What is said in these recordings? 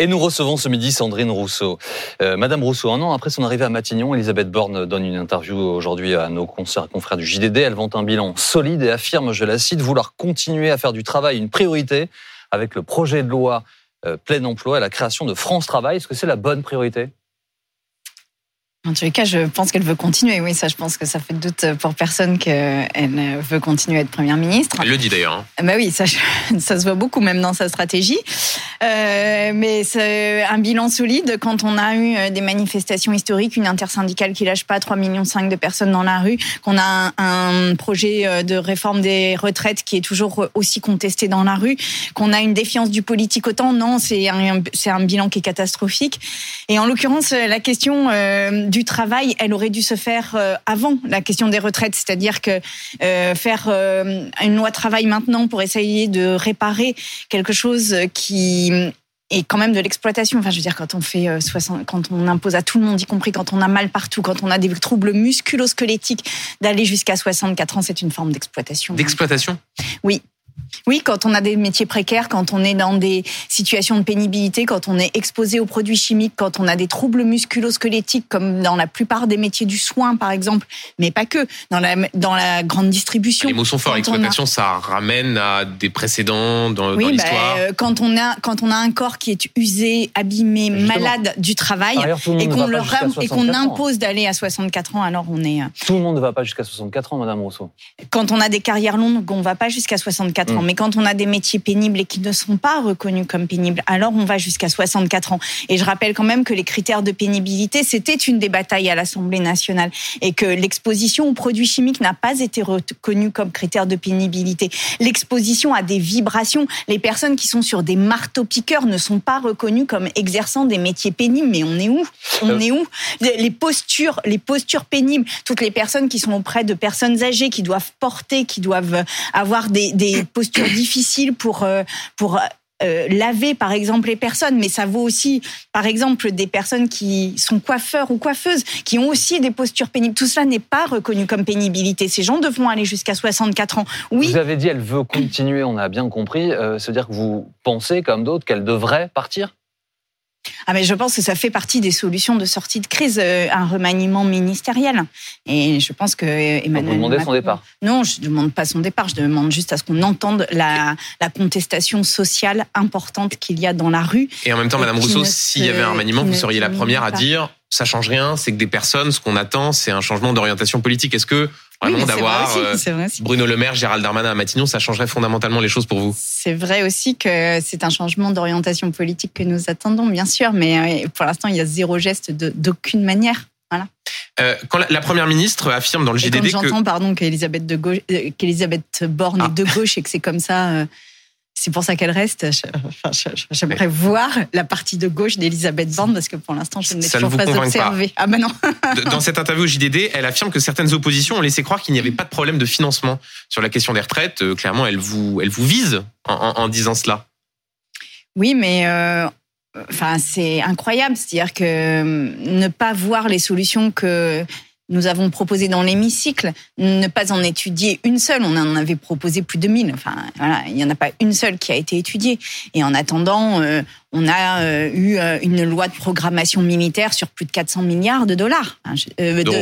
Et nous recevons ce midi Sandrine Rousseau. Euh, Madame Rousseau, un an après son arrivée à Matignon, Elisabeth Borne donne une interview aujourd'hui à nos confrères du JDD. Elle vante un bilan solide et affirme, je la cite, vouloir continuer à faire du travail une priorité avec le projet de loi euh, plein emploi et la création de France Travail. Est-ce que c'est la bonne priorité? En tous les cas, je pense qu'elle veut continuer. Oui, ça, je pense que ça fait doute pour personne qu'elle veut continuer à être première ministre. Elle le dit d'ailleurs. Hein. Bah oui, ça, ça se voit beaucoup même dans sa stratégie. Euh, mais c'est un bilan solide quand on a eu euh, des manifestations historiques, une intersyndicale qui lâche pas 3,5 millions de personnes dans la rue, qu'on a un, projet euh, de réforme des retraites qui est toujours aussi contesté dans la rue, qu'on a une défiance du politique autant. Non, c'est un, c'est un bilan qui est catastrophique. Et en l'occurrence, la question du travail, elle aurait dû se faire avant la question des retraites, c'est-à-dire que faire une loi travail maintenant pour essayer de réparer quelque chose qui et quand même de l'exploitation. Enfin, je veux dire, quand on fait 60, euh, quand on impose à tout le monde, y compris quand on a mal partout, quand on a des troubles musculo-squelettiques, d'aller jusqu'à 64 ans, c'est une forme d'exploitation. D'exploitation? Oui. Oui, quand on a des métiers précaires, quand on est dans des situations de pénibilité, quand on est exposé aux produits chimiques, quand on a des troubles musculo-squelettiques, comme dans la plupart des métiers du soin, par exemple, mais pas que, dans la, dans la grande distribution. Les mots sont forts, exploitation, ça ramène à des précédents dans, oui, dans l'histoire. Bah, quand, on a, quand on a un corps qui est usé, abîmé, malade du travail, et qu'on et qu'on impose d'aller à 64 ans, alors on est... Euh, tout le monde ne va pas jusqu'à 64 ans, Madame Rousseau. Quand on a des carrières longues, on ne va pas jusqu'à 64 ans. Mm. Mais quand on a des métiers pénibles et qui ne sont pas reconnus comme pénibles, alors on va jusqu'à 64 ans. Et je rappelle quand même que les critères de pénibilité, c'était une des batailles à l'Assemblée nationale et que l'exposition aux produits chimiques n'a pas été reconnue comme critère de pénibilité. L'exposition à des vibrations, les personnes qui sont sur des marteaux-piqueurs ne sont pas reconnues comme exerçant des métiers pénibles. Mais on est où? On euh. est où? Les postures, les postures pénibles, toutes les personnes qui sont auprès de personnes âgées, qui doivent porter, qui doivent avoir des, des posture difficile pour euh, pour euh, laver par exemple les personnes, mais ça vaut aussi par exemple des personnes qui sont coiffeurs ou coiffeuses, qui ont aussi des postures pénibles. Tout cela n'est pas reconnu comme pénibilité. Ces gens devront aller jusqu'à 64 ans. Oui. Vous avez dit elle veut continuer, on a bien compris. Euh, C'est-à-dire que vous pensez comme d'autres qu'elle devrait partir? Ah mais je pense que ça fait partie des solutions de sortie de crise, euh, un remaniement ministériel. Et je pense que Emmanuel. vous demandez son départ Non, je ne demande pas son départ. Je demande juste à ce qu'on entende la, la, contestation sociale importante qu'il y a dans la rue. Et en même temps, Madame Rousseau, s'il y avait un remaniement, vous seriez la première à dire ça change rien. C'est que des personnes, ce qu'on attend, c'est un changement d'orientation politique. Est-ce que vraiment d'avoir euh, Bruno Le Maire, Gérald Darmanin à Matignon, ça changerait fondamentalement les choses pour vous? C'est vrai aussi que c'est un changement d'orientation politique que nous attendons, bien sûr, mais euh, pour l'instant, il y a zéro geste d'aucune manière. Voilà. Euh, quand la, première ministre affirme dans le JDD que j'entends pardon qu'Elisabeth de gauche, qu'Elisabeth Borne est ah. de gauche et que c'est comme ça c'est pour ça qu'elle reste. J'aimerais voir la partie de gauche d'Elisabeth Borne parce que pour l'instant, je ne l'ai toujours pas observé. Ah ben non. Dans cette interview au JDD, elle affirme que certaines oppositions ont laissé croire qu'il n'y avait pas de problème de financement sur la question des retraites. Euh, clairement, elle vous, elle vous vise en, disant cela. Oui, mais euh, enfin, c'est incroyable. C'est-à-dire que euh, ne pas voir les solutions que nous avons proposé dans l'hémicycle ne pas en étudier une seule. On en avait proposé plus de 1000. Enfin, voilà, il n'y en a pas une seule qui a été étudiée. Et en attendant, euh, on a euh, eu euh, une loi de programmation militaire sur plus de 400 milliards de dollars, hein,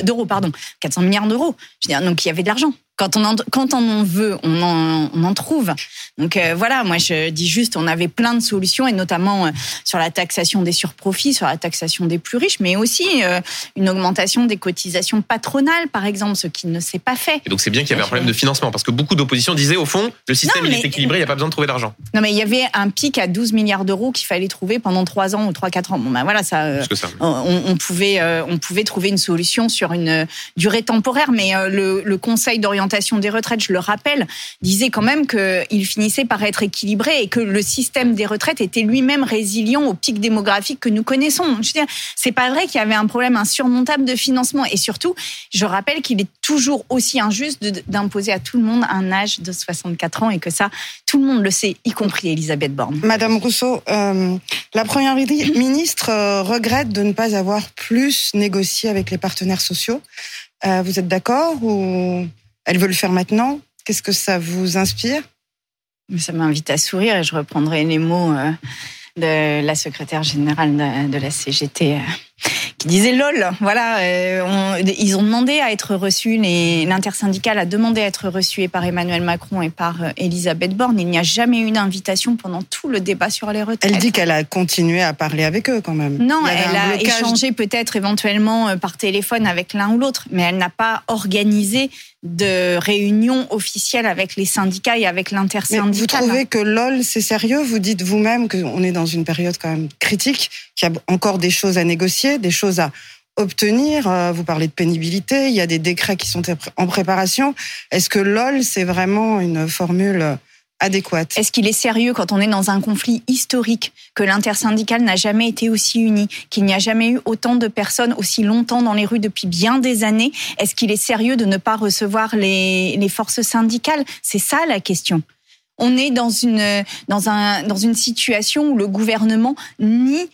d'euros, pardon, 400 milliards d'euros. Donc il y avait de l'argent. Quand on, en, quand on en veut, on en, on en trouve. Donc euh, voilà, moi je dis juste, on avait plein de solutions, et notamment euh, sur la taxation des surprofits, sur la taxation des plus riches, mais aussi euh, une augmentation des cotisations patronales, par exemple, ce qui ne s'est pas fait. Et donc c'est bien qu'il y avait un problème de financement, parce que beaucoup d'oppositions disaient, au fond, le système il est équilibré, il n'y a pas besoin de trouver d'argent. Non, mais il y avait un pic à 12 milliards d'euros qu'il fallait trouver pendant 3 ans ou 3-4 ans. Bon ben voilà, ça, ça. On, on, pouvait, on pouvait trouver une solution sur une durée temporaire, mais le, le Conseil d'orientation des retraites, je le rappelle, disait quand même qu'il finissait par être équilibré et que le système des retraites était lui-même résilient au pic démographique que nous connaissons. Je veux dire, c'est pas vrai qu'il y avait un problème insurmontable de financement. Et surtout, je rappelle qu'il est toujours aussi injuste d'imposer à tout le monde un âge de 64 ans et que ça, tout le monde le sait, y compris Elisabeth Borne. Madame Rousseau, euh, la première ministre euh, regrette de ne pas avoir plus négocié avec les partenaires sociaux. Euh, vous êtes d'accord ou elle veut le faire maintenant? Qu'est-ce que ça vous inspire? Ça m'invite à sourire et je reprendrai les mots euh, de la secrétaire générale de, la CGT qui disait lol. Voilà, euh, ils ont demandé à être reçus, l'intersyndicale a demandé à être reçu par Emmanuel Macron et par euh, Elisabeth Borne. Il n'y a jamais eu d'invitation pendant tout le débat sur les retraites. Elle dit qu'elle a continué à parler avec eux quand même. Non, elle a échangé peut-être éventuellement par téléphone avec l'un ou l'autre, mais elle n'a pas organisé de réunion officielle avec les syndicats et avec l'intersyndicale. Vous trouvez que LOL, c'est sérieux? Vous dites vous-même qu'on est dans une période quand même critique, qu'il y a encore des choses à négocier, des choses à obtenir. Euh, vous parlez de pénibilité, il y a des décrets qui sont en préparation. Est-ce que LOL, c'est vraiment une formule adéquate. Est-ce qu'il est sérieux quand on est dans un conflit historique, que l'intersyndicale n'a jamais été aussi uni, qu'il n'y a jamais eu autant de personnes aussi longtemps dans les rues depuis bien des années? Est-ce qu'il est sérieux de ne pas recevoir les, forces syndicales? C'est ça la question. On est dans une, dans, un, dans une situation où le gouvernement nie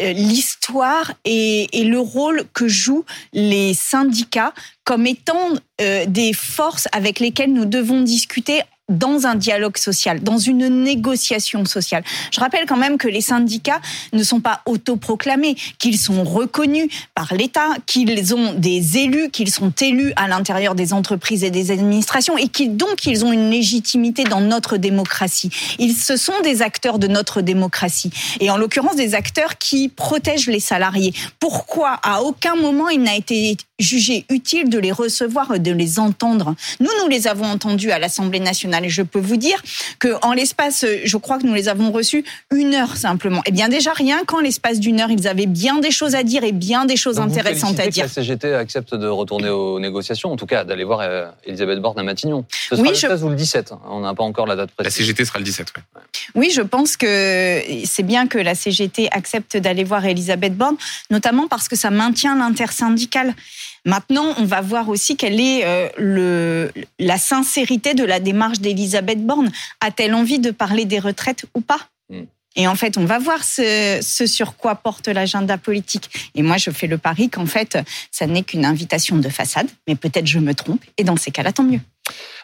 l'histoire et, et, le rôle que jouent les syndicats comme étant euh, des forces avec lesquelles nous devons discuter dans un dialogue social, dans une négociation sociale. Je rappelle quand même que les syndicats ne sont pas autoproclamés, qu'ils sont reconnus par l'État, qu'ils ont des élus, qu'ils sont élus à l'intérieur des entreprises et des administrations et qu'ils donc ils ont une légitimité dans notre démocratie. Ils ce sont des acteurs de notre démocratie et en l'occurrence des acteurs qui protègent les salariés. Pourquoi? À aucun moment il n'a été jugé utile de les recevoir, de les entendre Nous nous les avons entendus à l'Assemblée nationale et je peux vous dire que en l'espace, je crois que nous les avons reçus une heure simplement. Et eh bien déjà rien qu'en l'espace d'une heure, ils avaient bien des choses à dire et bien des choses intéressantes à dire. Que la CGT accepte de retourner aux négociations, en tout cas d'aller voir euh, Elisabeth Borne à Matignon. Ce sera oui, le 16 ou le 17 On n'a pas encore la date précise. La CGT sera le 17. Oui, oui je pense que c'est bien que la CGT accepte d'aller voir Elisabeth Borne, notamment parce que ça maintient l'intersyndical. Maintenant, on va voir aussi quelle est euh, le, la sincérité de la démarche d'Elisabeth Borne. A-t-elle envie de parler des retraites ou pas hmm. Et en fait, on va voir ce, ce sur quoi porte l'agenda politique. Et moi, je fais le pari qu'en fait, ça n'est qu'une invitation de façade, mais peut-être je me trompe. Et dans ces cas-là, tant mieux.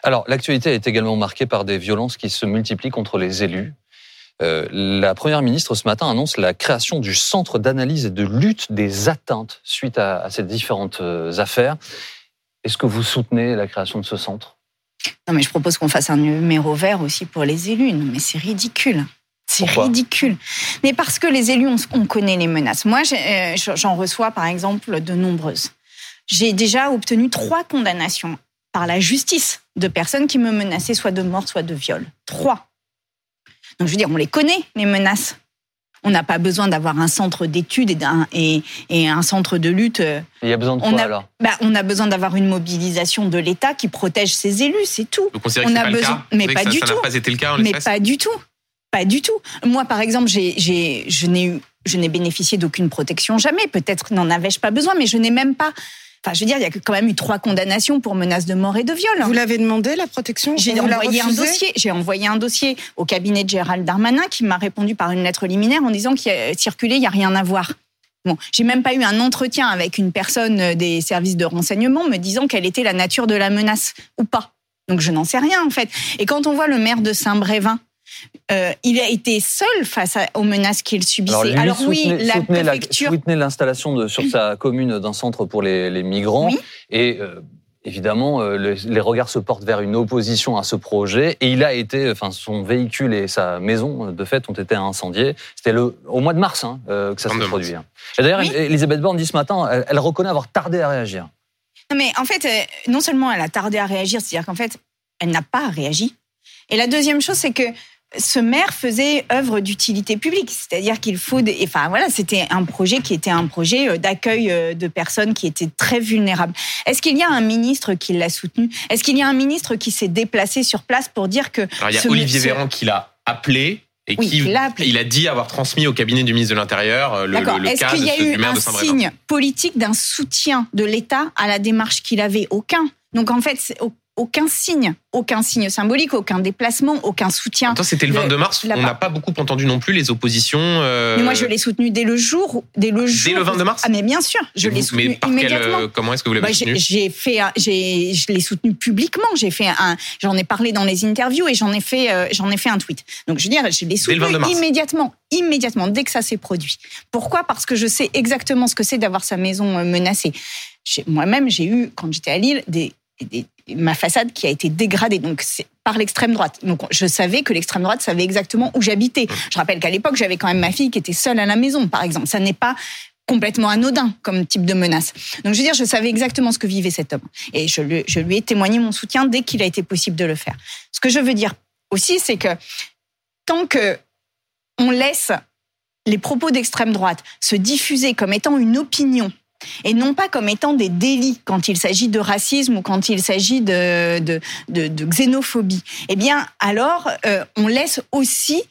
Alors, l'actualité est également marquée par des violences qui se multiplient contre les élus. Euh, la Première ministre ce matin annonce la création du Centre d'analyse et de lutte des atteintes suite à, ces différentes euh, affaires. Est-ce que vous soutenez la création de ce centre? Non, mais je propose qu'on fasse un numéro vert aussi pour les élus. Non, mais c'est ridicule. C'est ridicule. Mais parce que les élus, on, connaît les menaces. Moi, euh, j'en reçois par exemple de nombreuses. J'ai déjà obtenu trois condamnations par la justice de personnes qui me menaçaient soit de mort, soit de viol. Trois. Donc, je veux dire, on les connaît, les menaces. On n'a pas besoin d'avoir un centre d'études et, et, un centre de lutte. Il y a besoin de quoi on a, alors bah, On a besoin d'avoir une mobilisation de l'État qui protège ses élus, c'est tout. Vous on a besoin, mais pas du tout. Pas été le cas mais pas du tout. Pas du tout. Moi, par exemple, je n'ai bénéficié d'aucune protection jamais. Peut-être n'en avais-je pas besoin, mais je n'ai même pas Enfin, je veux dire, il y a quand même eu trois condamnations pour menaces de mort et de viol. Vous l'avez demandé la protection J'ai envoyé un dossier. J'ai envoyé un dossier au cabinet de Gérald Darmanin qui m'a répondu par une lettre liminaire en disant qu'il a circulé, il y a rien à voir. Bon, j'ai même pas eu un entretien avec une personne des services de renseignement me disant quelle était la nature de la menace ou pas. Donc je n'en sais rien en fait. Et quand on voit le maire de Saint-Brévin euh, il a été seul face aux menaces qu'il subissait. Alors, oui, la préfecture soutenait l'installation sur sa commune d'un centre pour les, migrants et euh, évidemment, euh, les regards se portent vers une opposition à ce projet. Et il a été, enfin, son véhicule et sa maison, de fait, ont été incendiés. C'était le, au mois de mars hein, que ça s'est produit. Hein. Et d'ailleurs, Elisabeth Borne dit ce matin, elle, elle, reconnaît avoir tardé à réagir. Mais en fait, non seulement elle a tardé à réagir, c'est-à-dire qu'en fait, elle n'a pas réagi. Et la deuxième chose, c'est que ce maire faisait œuvre d'utilité publique, c'est-à-dire qu'il faut, des, enfin voilà, c'était un projet qui était un projet euh, d'accueil euh, de personnes qui étaient très vulnérables. Est-ce qu'il y a un ministre qui l'a soutenu? Est-ce qu'il y a un ministre qui s'est déplacé sur place pour dire que Alors, il y a Olivier Véran qui l'a appelé et qui il a, dit avoir transmis au cabinet du ministre de l'Intérieur euh, le, le, Est-ce qu'il y a eu un signe politique d'un soutien de l'État à la démarche qu'il avait? Aucun. Donc en fait, aucun signe, aucun signe symbolique, aucun déplacement, aucun soutien. c'était le 22 mars. On n'a pas beaucoup entendu non plus les oppositions. Euh, mais moi, je l'ai soutenu dès le jour, dès le jour. Dès le 22 mars. Ah mais bien sûr, je l'ai soutenu mais immédiatement. comment est-ce que vous l'avez bah, soutenu J'ai fait, j'ai, je l'ai soutenu publiquement. J'ai fait un, j'en ai parlé dans les interviews et j'en ai fait, euh, j'en ai fait un tweet. Donc je veux dire, je l'ai soutenu immédiatement, immédiatement dès que ça s'est produit. Pourquoi? Parce que je sais exactement ce que c'est d'avoir sa maison euh, menacée. Moi-même, j'ai eu, quand j'étais à Lille, des, ma façade qui a été dégradée. Donc, par l'extrême droite. Donc, je savais que l'extrême droite savait exactement où j'habitais. Je rappelle qu'à l'époque, j'avais quand même ma fille qui était seule à la maison, par exemple. Ça n'est pas complètement anodin comme type de menace. Donc, je veux dire, je savais exactement ce que vivait cet homme. Et je lui, je lui ai témoigné mon soutien dès qu'il a été possible de le faire. Ce que je veux dire aussi, c'est que tant que on laisse les propos d'extrême droite se diffuser comme étant une opinion et non pas comme étant des délits quand il s'agit de racisme ou quand il s'agit de, xénophobie, eh bien alors euh, on laisse aussi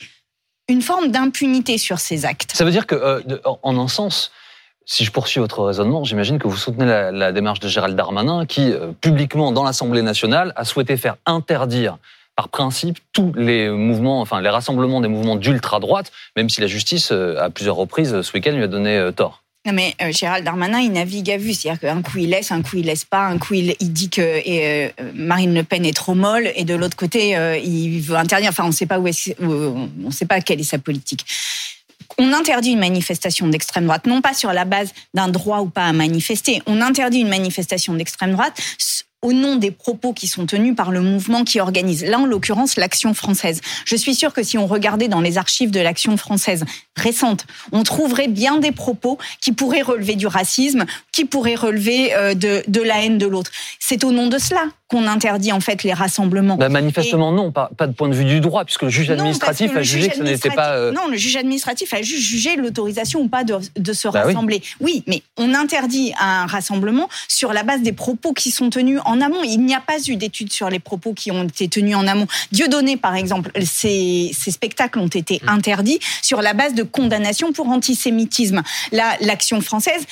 une forme d'impunité sur ces actes. Ça veut dire que, euh, en un sens, si je poursuis votre raisonnement, j'imagine que vous soutenez la, démarche de Gérald Darmanin qui, euh, publiquement dans l'Assemblée nationale, a souhaité faire interdire par principe tous les mouvements, enfin les rassemblements des mouvements d'ultra-droite, même si la justice, à plusieurs reprises ce week-end, lui a donné tort. Non mais euh, Gérald Darmanin, il navigue à vue, c'est-à-dire qu'un coup il laisse, un coup il laisse pas, un coup il, dit que euh, Marine Le Pen est trop molle, et de l'autre côté euh, il veut interdire. Enfin, on ne sait pas où, est, sait pas quelle est sa politique. On interdit une manifestation d'extrême droite, non pas sur la base d'un droit ou pas à manifester. On interdit une manifestation d'extrême droite au nom des propos qui sont tenus par le mouvement qui organise. Là, en l'occurrence, l'Action française. Je suis sûre que si on regardait dans les archives de l'Action française récente, on trouverait bien des propos qui pourraient relever du racisme, qui pourraient relever euh, de, de la haine de l'autre. C'est au nom de cela qu'on interdit en fait les rassemblements. Bah, manifestement non, pas, pas, de point de vue du droit, puisque le juge administratif a jugé que ce n'était pas. Euh, non, le juge administratif a juste jugé l'autorisation ou pas de, de se bah rassembler. Oui. mais on interdit un rassemblement sur la base des propos qui sont tenus en amont. Il n'y a pas eu d'études sur les propos qui ont été tenus en amont. Dieudonné, par exemple, ces, ces spectacles ont été mmh. interdits sur la base de condamnation pour antisémitisme. L'action française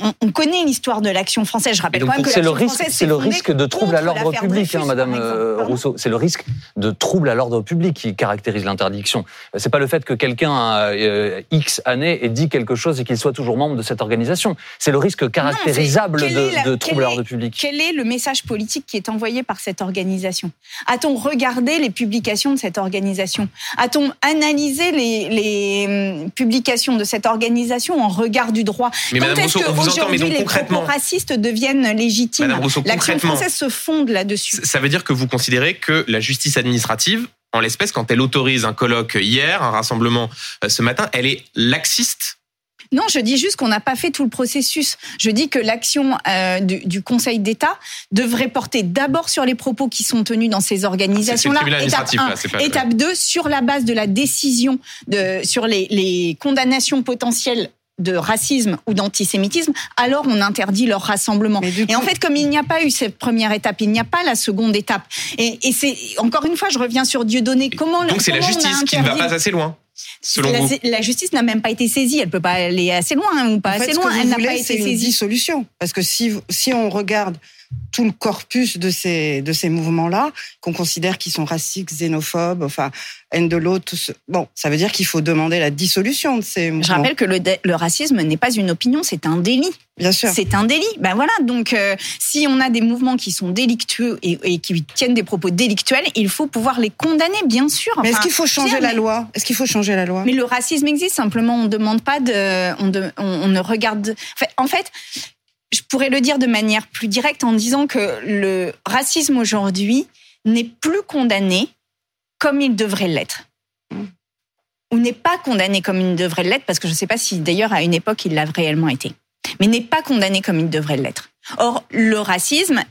on, connaît l'histoire de l'action française. Je rappelle quand même que c'est le risque, c'est le risque de trouble à l'ordre public, hein, Madame euh, Rousseau. C'est le risque de trouble à l'ordre public qui caractérise l'interdiction. C'est pas le fait que quelqu'un a euh, X années ait dit quelque chose et qu'il soit toujours membre de cette organisation. C'est le risque caractérisable de, trouble à l'ordre public. Quel est le message politique qui est envoyé par cette organisation? A-t-on regardé les publications de cette organisation? A-t-on analysé les, hum, publications de cette organisation en regard du droit? Mais Madame Rousseau, Aujourd'hui, les concrètement, racistes deviennent légitimes. L'action française se fonde là-dessus. Ça veut dire que vous considérez que la justice administrative, en l'espèce, quand elle autorise un colloque hier, un rassemblement euh, ce matin, elle est laxiste? Non, je dis juste qu'on n'a pas fait tout le processus. Je dis que l'action euh, du, Conseil d'État devrait porter d'abord sur les propos qui sont tenus dans ces organisations-là. Étape, 1, étape 2, sur la base de la décision de, sur les, les condamnations potentielles de racisme ou d'antisémitisme, alors on interdit leur rassemblement. Et en fait, comme il n'y a pas eu cette première étape, il n'y a pas la seconde étape. Et, c'est encore une fois, je reviens sur Dieu donné. Comment donc c'est la justice qui ne va pas assez loin. Selon la, vous? la, justice n'a même pas été saisie. Elle peut pas aller assez loin hein, ou pas assez loin. Elle n'a pas été saisie. Une dissolution. Parce que si si on regarde tout le corpus de ces, de ces mouvements-là, qu'on considère qu'ils sont racistes, xénophobes, enfin, haine de l'autre. Bon, ça veut dire qu'il faut demander la dissolution de ces mouvements. Je rappelle que le, le racisme n'est pas une opinion, c'est un délit. Bien sûr. C'est un délit. Ben voilà, donc euh, si on a des mouvements qui sont délictueux et, qui tiennent des propos délictuels, il faut pouvoir les condamner, bien sûr. mais est-ce qu'il faut changer la loi? Est-ce qu'il faut changer la loi? Mais le racisme existe, simplement on ne demande pas de... On, on, ne regarde... en fait je pourrais le dire de manière plus directe en disant que le racisme aujourd'hui n'est plus condamné comme il devrait l'être. Ou n'est pas condamné comme il devrait l'être, parce que je ne sais pas si d'ailleurs à une époque il l'a réellement été, mais n'est pas condamné comme il devrait l'être. Or, le racisme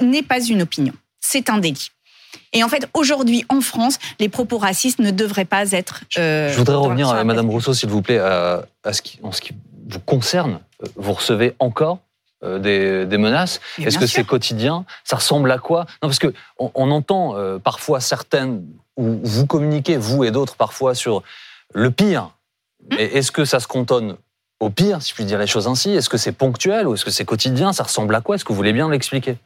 n'est pas une opinion, c'est un délit. Et en fait, aujourd'hui, en France, les propos racistes ne devraient pas être. Euh, je voudrais revenir à Madame Rousseau, s'il vous plaît, à, ce qui, en ce qui vous concerne. Vous recevez encore euh, des, menaces. Est-ce que c'est quotidien? Ça ressemble à quoi? Non, parce que on, entend euh, parfois certaines, ou vous communiquez, vous et d'autres, parfois sur le pire. Hmm. est-ce que ça se cantonne au pire, si je puis dire les choses ainsi? Est-ce que c'est ponctuel ou est-ce que c'est quotidien? Ça ressemble à quoi? Est-ce que vous voulez bien l'expliquer?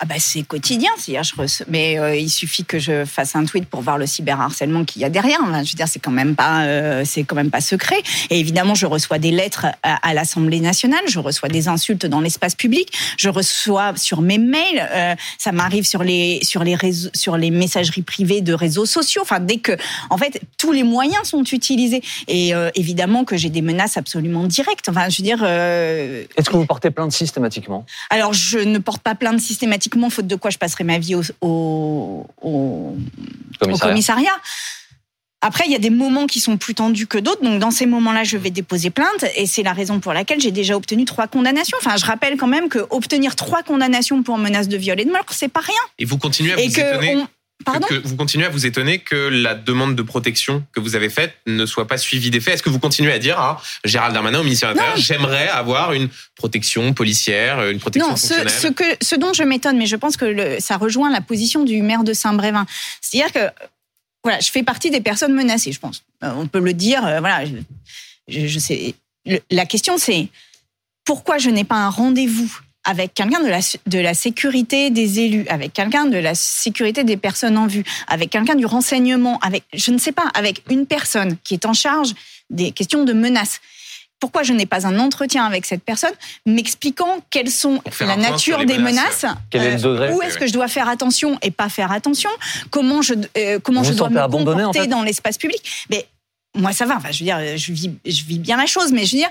Ah bah c'est quotidien, c'est je mais euh, il suffit que je fasse un tweet pour voir le cyberharcèlement qu'il y a derrière. je veux dire, c'est quand même pas, euh, c'est quand même pas secret. Et évidemment, je reçois des lettres à, l'Assemblée nationale, je reçois des insultes dans l'espace public, je reçois sur mes mails, euh, ça m'arrive sur les sur les réseaux, sur les messageries privées de réseaux sociaux. Enfin, dès que, en fait, tous les moyens sont utilisés. Et évidemment que j'ai des menaces absolument directes. Enfin, je veux dire. Est-ce que vous portez plainte systématiquement? Alors, je ne porte pas plainte systématiquement faute de quoi je passerai ma vie au, commissariat. Après, il y a des moments qui sont plus tendus que d'autres. Donc, dans ces moments-là, je vais déposer plainte. Et c'est la raison pour laquelle j'ai déjà obtenu trois condamnations. Enfin, je rappelle quand même que obtenir trois condamnations pour menace de viol et de meurtre, c'est pas rien. Et vous continuez à vous étonner que vous continuez à vous étonner que la demande de protection que vous avez faite ne soit pas suivie des faits. Est-ce que vous continuez à dire à Gérald Darmanin au ministère de l'Intérieur, j'aimerais avoir une protection policière, une protection non, ce, ce, que, ce dont je m'étonne, mais je pense que le, ça rejoint la position du maire de Saint-Brévin. C'est-à-dire que voilà, je fais partie des personnes menacées, je pense. Euh, on peut le dire. Euh, voilà, je, je sais. la question, c'est pourquoi je n'ai pas un rendez-vous avec quelqu'un de la, de la sécurité des élus, avec quelqu'un de la sécurité des personnes en vue, avec quelqu'un du renseignement, avec, je ne sais pas, avec une personne qui est en charge des questions de menaces. Pourquoi je n'ai pas un entretien avec cette personne m'expliquant quelles sont la nature des menaces, Quel est le degré Où est-ce que je dois faire attention et pas faire attention Comment je, euh, comment je dois me comporter dans l'espace public Mais moi, ça va. Enfin, je veux dire, je vis, je vis bien la chose, mais je veux dire,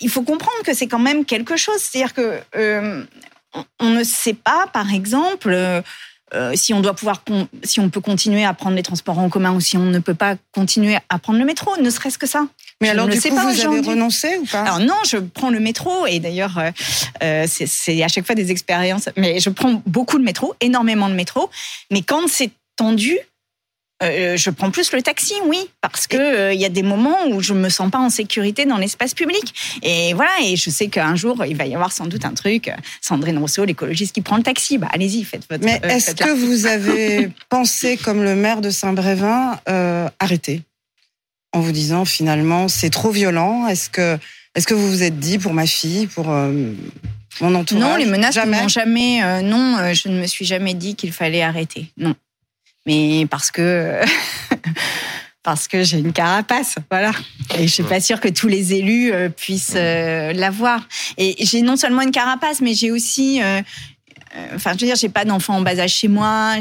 il faut comprendre que c'est quand même quelque chose. C'est-à-dire que euh, on ne sait pas, par exemple, euh, euh, si on doit pouvoir, si on peut continuer à prendre les transports en commun ou si on ne peut pas continuer à prendre le métro, ne serait-ce que ça. Mais alors, du coup, pas vous avez renoncé ou pas? Alors non, je prends le métro et d'ailleurs, c'est à chaque fois des expériences. Mais je prends beaucoup de métro, énormément de métro. Mais quand c'est tendu, euh, je prends plus le taxi, oui, parce que il euh, y a des moments où je me sens pas en sécurité dans l'espace public. Et voilà, et je sais qu'un jour il va y avoir sans doute un truc. Euh, Sandrine Rousseau, l'écologiste qui prend le taxi, bah allez-y, faites votre. Mais est-ce que vous avez pensé, comme le maire de Saint-Brévin, arrêter en vous disant finalement c'est trop violent? Est-ce que est-ce que vous vous êtes dit pour ma fille, pour mon entourage Non, les menaces jamais? jamais. non, je ne me suis jamais dit qu'il fallait arrêter. Non mais parce que parce que j'ai une carapace, voilà. Et je suis pas sûre que tous les élus euh, puissent euh, l'avoir. Et j'ai non seulement une carapace, mais j'ai aussi euh, Enfin, je veux dire, j'ai pas d'enfants en bas âge chez moi.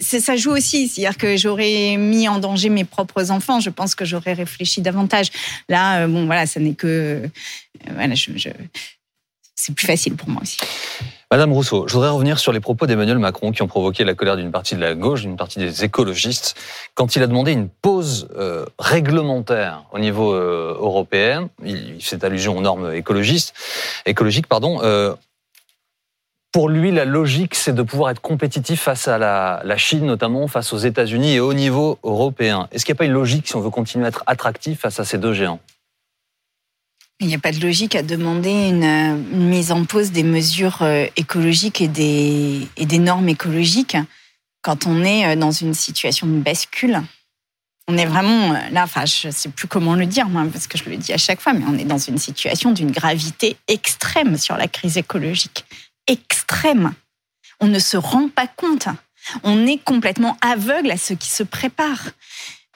Ça joue aussi, c'est-à-dire que j'aurais mis en danger mes propres enfants. Je pense que j'aurais réfléchi davantage. Là, bon, voilà, ça n'est que, voilà, je... c'est plus facile pour moi aussi. Madame Rousseau, je voudrais revenir sur les propos d'Emmanuel Macron qui ont provoqué la colère d'une partie de la gauche, d'une partie des écologistes, quand il a demandé une pause euh, réglementaire au niveau euh, européen. Il, fait allusion aux normes écologistes, écologiques. Pardon. Euh, pour lui, la logique, c'est de pouvoir être compétitif face à la, la Chine, notamment face aux États-Unis et au niveau européen. Est-ce qu'il n'y a pas une logique si on veut continuer à être attractif face à ces deux géants? Il n'y a pas de logique à demander une, mise en pause des mesures euh, écologiques et des, normes écologiques quand on est euh, dans une situation de bascule. On est vraiment euh, là, enfin, je ne sais plus comment le dire, moi, parce que je le dis à chaque fois, mais on est dans une situation d'une gravité extrême sur la crise écologique. Extrême. On ne se rend pas compte. On est complètement aveugle à ce qui se prépare.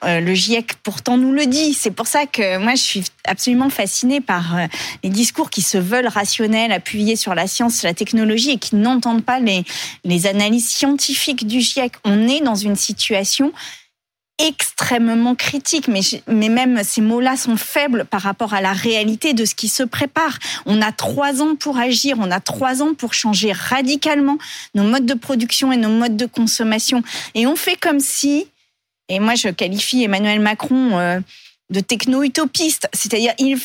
Euh, le GIEC pourtant nous le dit. C'est pour ça que moi je suis absolument fascinée par euh, les discours qui se veulent rationnels, appuyés sur la science, la technologie et qui n'entendent pas les, analyses scientifiques du GIEC. On est dans une situation extrêmement critique, mais même ces mots-là sont faibles par rapport à la réalité de ce qui se prépare. On a trois ans pour agir, on a trois ans pour changer radicalement nos modes de production et nos modes de consommation. Et on fait comme si et moi, je qualifie Emmanuel Macron euh, de techno-utopiste. C'est-à-dire, il,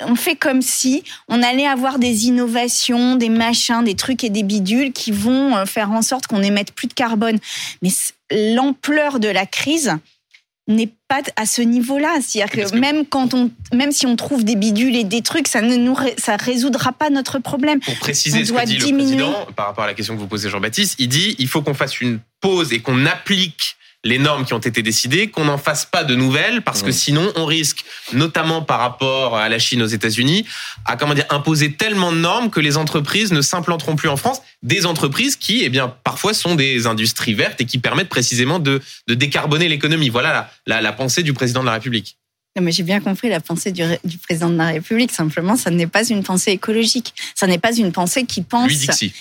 on fait comme si on allait avoir des innovations, des machins, des trucs et des bidules qui vont euh, faire en sorte qu'on émette plus de carbone. Mais l'ampleur de la crise n'est pas à ce niveau-là. C'est-à-dire que, même quand on, même si on trouve des bidules et des trucs, ça ne nous, ça résoudra pas notre problème. Pour préciser ce que dit le président par rapport à la question que vous posez Jean-Baptiste, il dit il faut qu'on fasse une pause et qu'on applique les normes qui ont été décidées, qu'on n'en fasse pas de nouvelles, parce que mmh. sinon on risque, notamment par rapport à la Chine, aux États-Unis, à comment dire imposer tellement de normes que les entreprises ne s'implanteront plus en France. Des entreprises qui, eh bien, parfois sont des industries vertes et qui permettent précisément de, de décarboner l'économie. Voilà la, la pensée du président de la République. Non, mais j'ai bien compris la pensée du, du, président de la République. Simplement, ça n'est pas une pensée écologique. Ça n'est pas une pensée qui pense,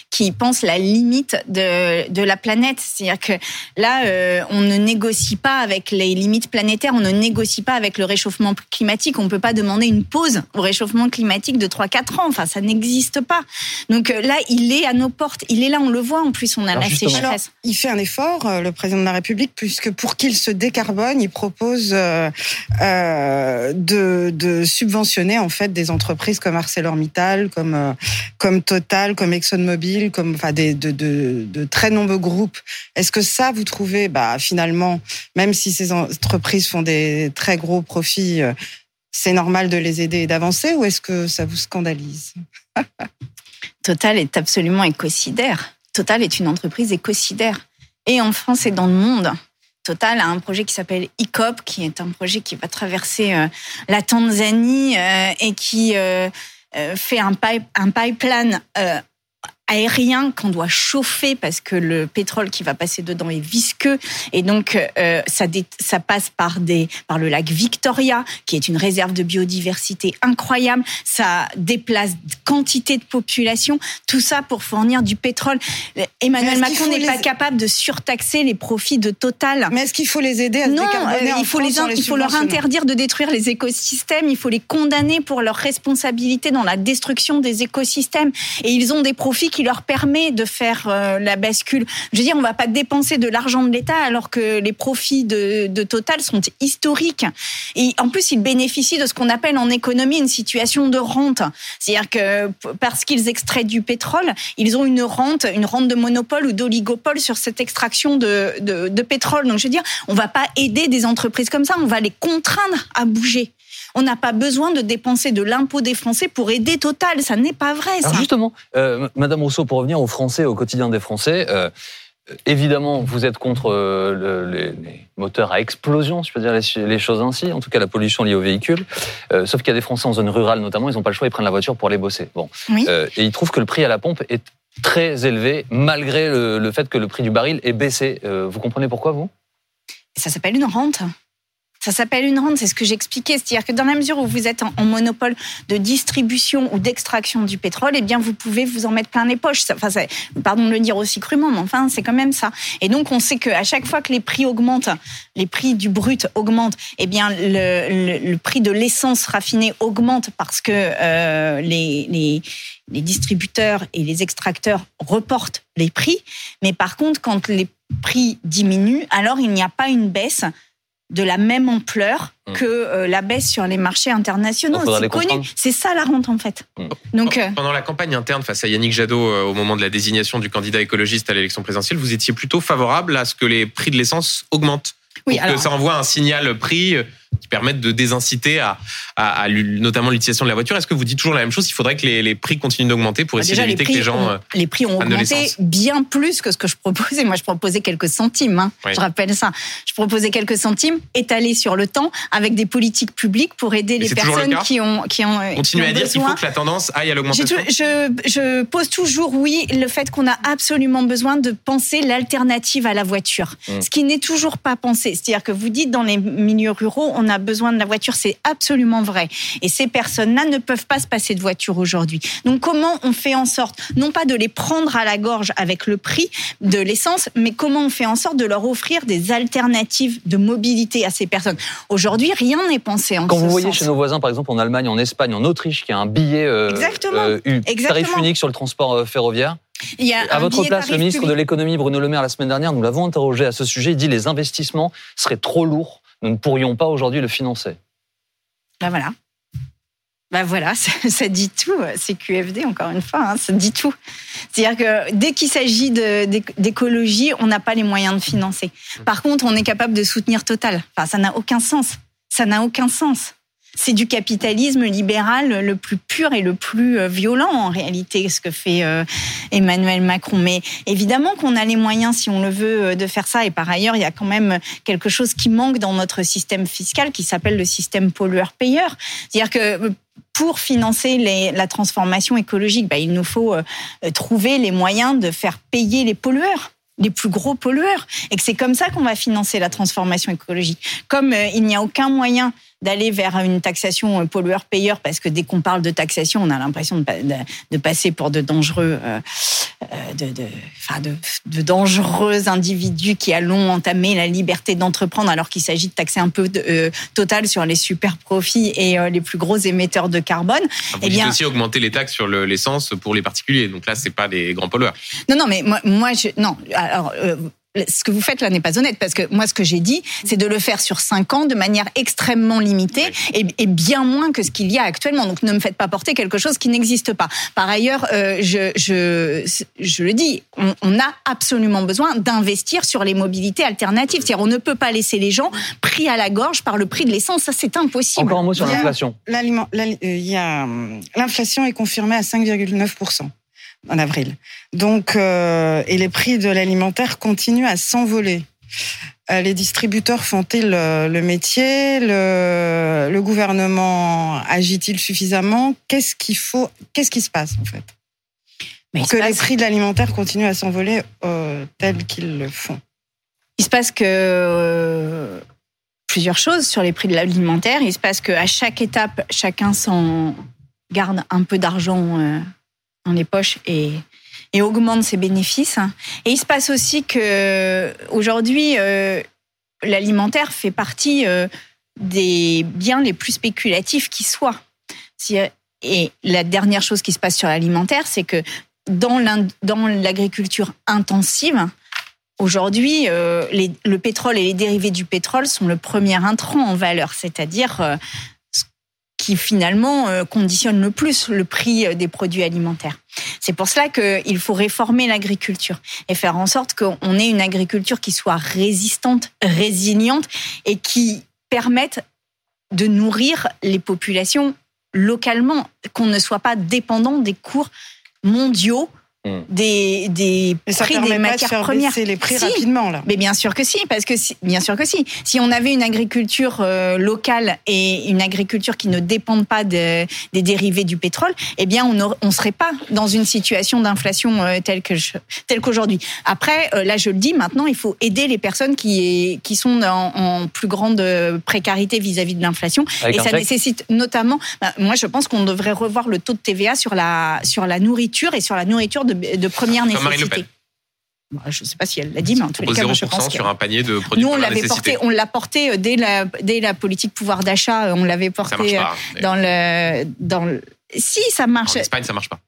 qui pense la limite de, de la planète. C'est-à-dire que là, euh, on ne négocie pas avec les limites planétaires, on ne négocie pas avec le réchauffement climatique. On peut pas demander une pause au réchauffement climatique de 3-4 ans. Enfin, ça n'existe pas. Donc euh, là, il est à nos portes. Il est là, on le voit. En plus, on a la sécheresse. il fait un effort, euh, le président de la République, puisque pour qu'il se décarbone, il propose euh, euh, de, de, subventionner en fait des entreprises comme ArcelorMittal, comme euh, comme Total, comme ExxonMobil, comme enfin de très nombreux groupes. Est-ce que ça vous trouvez, bah finalement, même si ces entreprises font des très gros profits, euh, c'est normal de les aider et d'avancer, ou est-ce que ça vous scandalise? Total est absolument écocidaire. Total est une entreprise écocidaire. Et en France et dans le monde. Total a un projet qui s'appelle ICOP, qui est un projet qui va traverser euh, la Tanzanie euh, et qui euh, fait un, pipe, un pipeline aérien qu'on doit chauffer parce que le pétrole qui va passer dedans est visqueux et donc euh, ça, ça passe par des par le lac Victoria qui est une réserve de biodiversité incroyable. Ça déplace quantité de population, tout ça pour fournir du pétrole. Emmanuel Macron n'est pas capable de surtaxer les profits de Total. Mais est-ce qu'il faut les aider à se décarboner euh, il faut les il faut leur interdire de détruire les écosystèmes. Il faut les condamner pour leur responsabilité dans la destruction des écosystèmes. Et ils ont des profits qui leur permet de faire euh, la bascule. Je veux dire, on va pas dépenser de l'argent de l'État alors que les profits de, Total sont historiques. Et en plus, ils bénéficient de ce qu'on appelle en économie une situation de rente. C'est-à-dire que parce qu'ils extraient du pétrole, ils ont une rente, une rente de monopole ou d'oligopole sur cette extraction de pétrole. Donc, je veux dire, on va pas aider des entreprises comme ça, on va les contraindre à bouger. On n'a pas besoin de dépenser de l'impôt des Français pour aider Total. Ça n'est pas vrai. Ça. justement, euh, Madame Rousseau, pour revenir aux Français, au quotidien des Français. Euh, évidemment, vous êtes contre euh, les, moteurs à explosion, si je peux dire les, choses ainsi, en tout cas la pollution liée aux véhicules. sauf qu'il y a des Français en zone rurale notamment, ils n'ont pas le choix, ils prennent la voiture pour aller bosser. Bon. et ils trouvent que le prix à la pompe est très élevé, malgré le, le fait que le prix du baril est baissé. vous comprenez pourquoi, vous? Ça s'appelle une rente. Ça s'appelle une rente, c'est ce que j'expliquais. C'est-à-dire que dans la mesure où vous êtes en, monopole de distribution ou d'extraction du pétrole, eh bien, vous pouvez vous en mettre plein les poches. Enfin, pardon de le dire aussi crûment, mais enfin, c'est quand même ça. Et donc, on sait qu'à chaque fois que les prix augmentent, les prix du brut augmentent, eh bien, le, le, prix de l'essence raffinée augmente parce que euh, les, les, les distributeurs et les extracteurs reportent les prix. Mais par contre, quand les prix diminuent, alors il n'y a pas une baisse de la même ampleur mmh. que euh, la baisse sur les marchés internationaux. C'est connu. C'est ça la rente en fait. Mmh. Donc euh, pendant la campagne interne face à Yannick Jadot euh, au moment de la désignation du candidat écologiste à l'élection présidentielle, vous étiez plutôt favorable à ce que les prix de l'essence augmentent. Oui, pour que ça envoie un signal prix qui permettent de désinciter à, à, notamment l'utilisation de la voiture. Est-ce que vous dites toujours la même chose Il faudrait que les, les prix continuent d'augmenter pour bah, essayer d'éviter que les gens. Ont, les prix ont augmenté bien plus que ce que je proposais. Moi, je proposais quelques centimes. Hein. Je rappelle ça. Je proposais quelques centimes étalés sur le temps avec des politiques publiques pour aider les personnes qui ont qui ont. Continuez à dire qu'il faut que la tendance aille à l'augmentation. Je, je, pose toujours oui le fait qu'on a absolument besoin de penser l'alternative à la voiture, mmh. ce qui n'est toujours pas pensé. C'est-à-dire que vous dites dans les milieux ruraux, on a besoin de la voiture, c'est absolument vrai. Et ces personnes-là ne peuvent pas se passer de voiture aujourd'hui. Donc comment on fait en sorte, non pas de les prendre à la gorge avec le prix de l'essence, mais comment on fait en sorte de leur offrir des alternatives de mobilité à ces personnes? Aujourd'hui, rien n'est pensé en Quand vous voyez chez nos voisins, par exemple en Allemagne, en Espagne, en Autriche, qui a un billet euh, euh tarif unique sur le transport euh, ferroviaire, il y a à votre place, le ministre de l'économie Bruno Le Maire la semaine dernière, nous l'avons interrogé à ce sujet. Il dit les investissements seraient trop lourds nous ne pourrions pas aujourd'hui le financer. Ben voilà. Ben voilà, ça, dit tout. C'est QFD, encore une fois, hein, ça dit tout. C'est-à-dire que dès qu'il s'agit d'écologie, on n'a pas les moyens de financer. Par contre, on est capable de soutenir Total. Enfin, ça n'a aucun sens. Ça n'a aucun sens. C'est du capitalisme libéral le plus pur et le plus euh, violent en réalité, ce que fait euh, Emmanuel Macron. Mais évidemment qu'on a les moyens, si on le veut, euh, de faire ça. Et par ailleurs, il y a quand même quelque chose qui manque dans notre système fiscal qui s'appelle le système pollueur-payeur. C'est-à-dire que pour financer la transformation écologique, bah, il nous faut trouver les moyens de faire payer les pollueurs les plus gros pollueurs et que c'est comme ça qu'on va financer la transformation écologique. Comme il n'y a aucun moyen d'aller vers une taxation pollueur-payeur, parce que dès qu'on parle de taxation, on a l'impression de, de, passer pour de dangereux, euh, euh, de, de, enfin de, de, dangereux individus qui allons entamer la liberté d'entreprendre, alors qu'il s'agit de taxer un peu de, euh, total sur les super profits et les plus gros émetteurs de carbone. Ah, vous eh bien, aussi augmenter les taxes sur l'essence pour les particuliers. Donc là, c'est pas des grands pollueurs. Non, non, mais moi, moi je, non. Alors, ce que vous faites là n'est pas honnête parce que moi ce que j'ai dit c'est de le faire sur cinq ans de manière extrêmement limitée et, bien moins que ce qu'il y a actuellement. Donc ne me faites pas porter quelque chose qui n'existe pas. Par ailleurs euh, je, je, je le dis on, a absolument besoin d'investir sur les mobilités alternatives. C'est-à-dire on ne peut pas laisser les gens pris à la gorge par le prix de l'essence. Ça c'est impossible. Encore un mot sur l'inflation. euh, l'inflation est confirmée à 5,9 en avril. Donc, euh, et les prix de l'alimentaire continuent à s'envoler. Euh, les distributeurs font-ils le, métier? Le, le, gouvernement agit-il suffisamment? Qu'est-ce qu'il faut Qu'est-ce qui se passe en fait? Pour que les prix de l'alimentaire continuent à s'envoler euh, tels qu'ils le font Il se passe que euh, plusieurs choses sur les prix de l'alimentaire. Il se passe qu'à chaque étape, chacun s'en garde un peu d'argent euh, dans les poches et, et augmente ses bénéfices. Et il se passe aussi que aujourd'hui, euh, l'alimentaire fait partie euh, des biens les plus spéculatifs qui soient. Et la dernière chose qui se passe sur l'alimentaire, c'est que dans l'agriculture intensive, aujourd'hui, euh, le pétrole et les dérivés du pétrole sont le premier intrant en valeur, c'est-à-dire qui finalement euh, conditionne le plus le prix euh, des produits alimentaires. C'est pour cela qu'il faut réformer l'agriculture et faire en sorte qu'on ait une agriculture qui soit résistante, résiliente et qui permette de nourrir les populations localement, qu'on ne soit pas dépendant des cours mondiaux Hmm. des, prix des matières premières. les prix rapidement là. Mais bien sûr que si, parce que si, bien sûr que si. Si on avait une agriculture euh, locale et une agriculture qui ne dépendent pas de, des dérivés du pétrole, eh bien on ne serait pas dans une situation d'inflation euh, telle que telle qu'aujourd'hui. Après, euh, là je le dis, maintenant il faut aider les personnes qui qui sont en, en plus grande précarité vis-à-vis de l'inflation et ça nécessite notamment. Bah, moi je pense qu'on devrait revoir le taux de TVA sur la sur la nourriture et sur la nourriture de de, première nécessité. Bah, je ne sais pas si elle l'a dit, mais en tout cas, je pense sur un panier de produits Nous, on l'avait porté, on l'a porté euh, dès la, dès la politique pouvoir d'achat. Euh, on l'avait porté euh, dans le, dans le. Si ça marche. En Espagne, ça marche pas.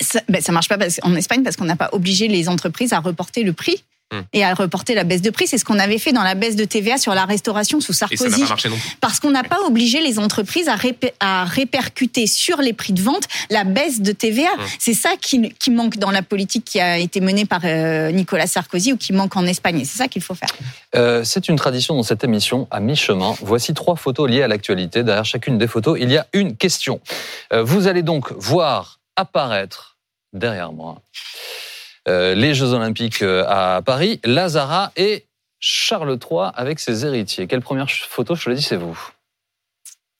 Ça, ben, ça marche pas en Espagne parce qu'on n'a pas obligé les entreprises à reporter le prix et à reporter la baisse de prix. C'est ce qu'on avait fait dans la baisse de TVA sur la restauration sous Sarkozy. Parce qu'on n'a pas obligé les entreprises à, à, répercuter sur les prix de vente la baisse de TVA. C'est ça qui, qui, manque dans la politique qui a été menée par euh, Nicolas Sarkozy ou qui manque en Espagne. c'est ça qu'il faut faire. Euh, c'est une tradition dans cette émission à mi-chemin. Voici trois photos liées à l'actualité. Derrière chacune des photos, il y a une question. Euh, vous allez donc voir apparaître derrière moi les Jeux Olympiques euh, à Paris, Lazara et Charles III avec ses héritiers. Quelle première photo, je le dis, c'est vous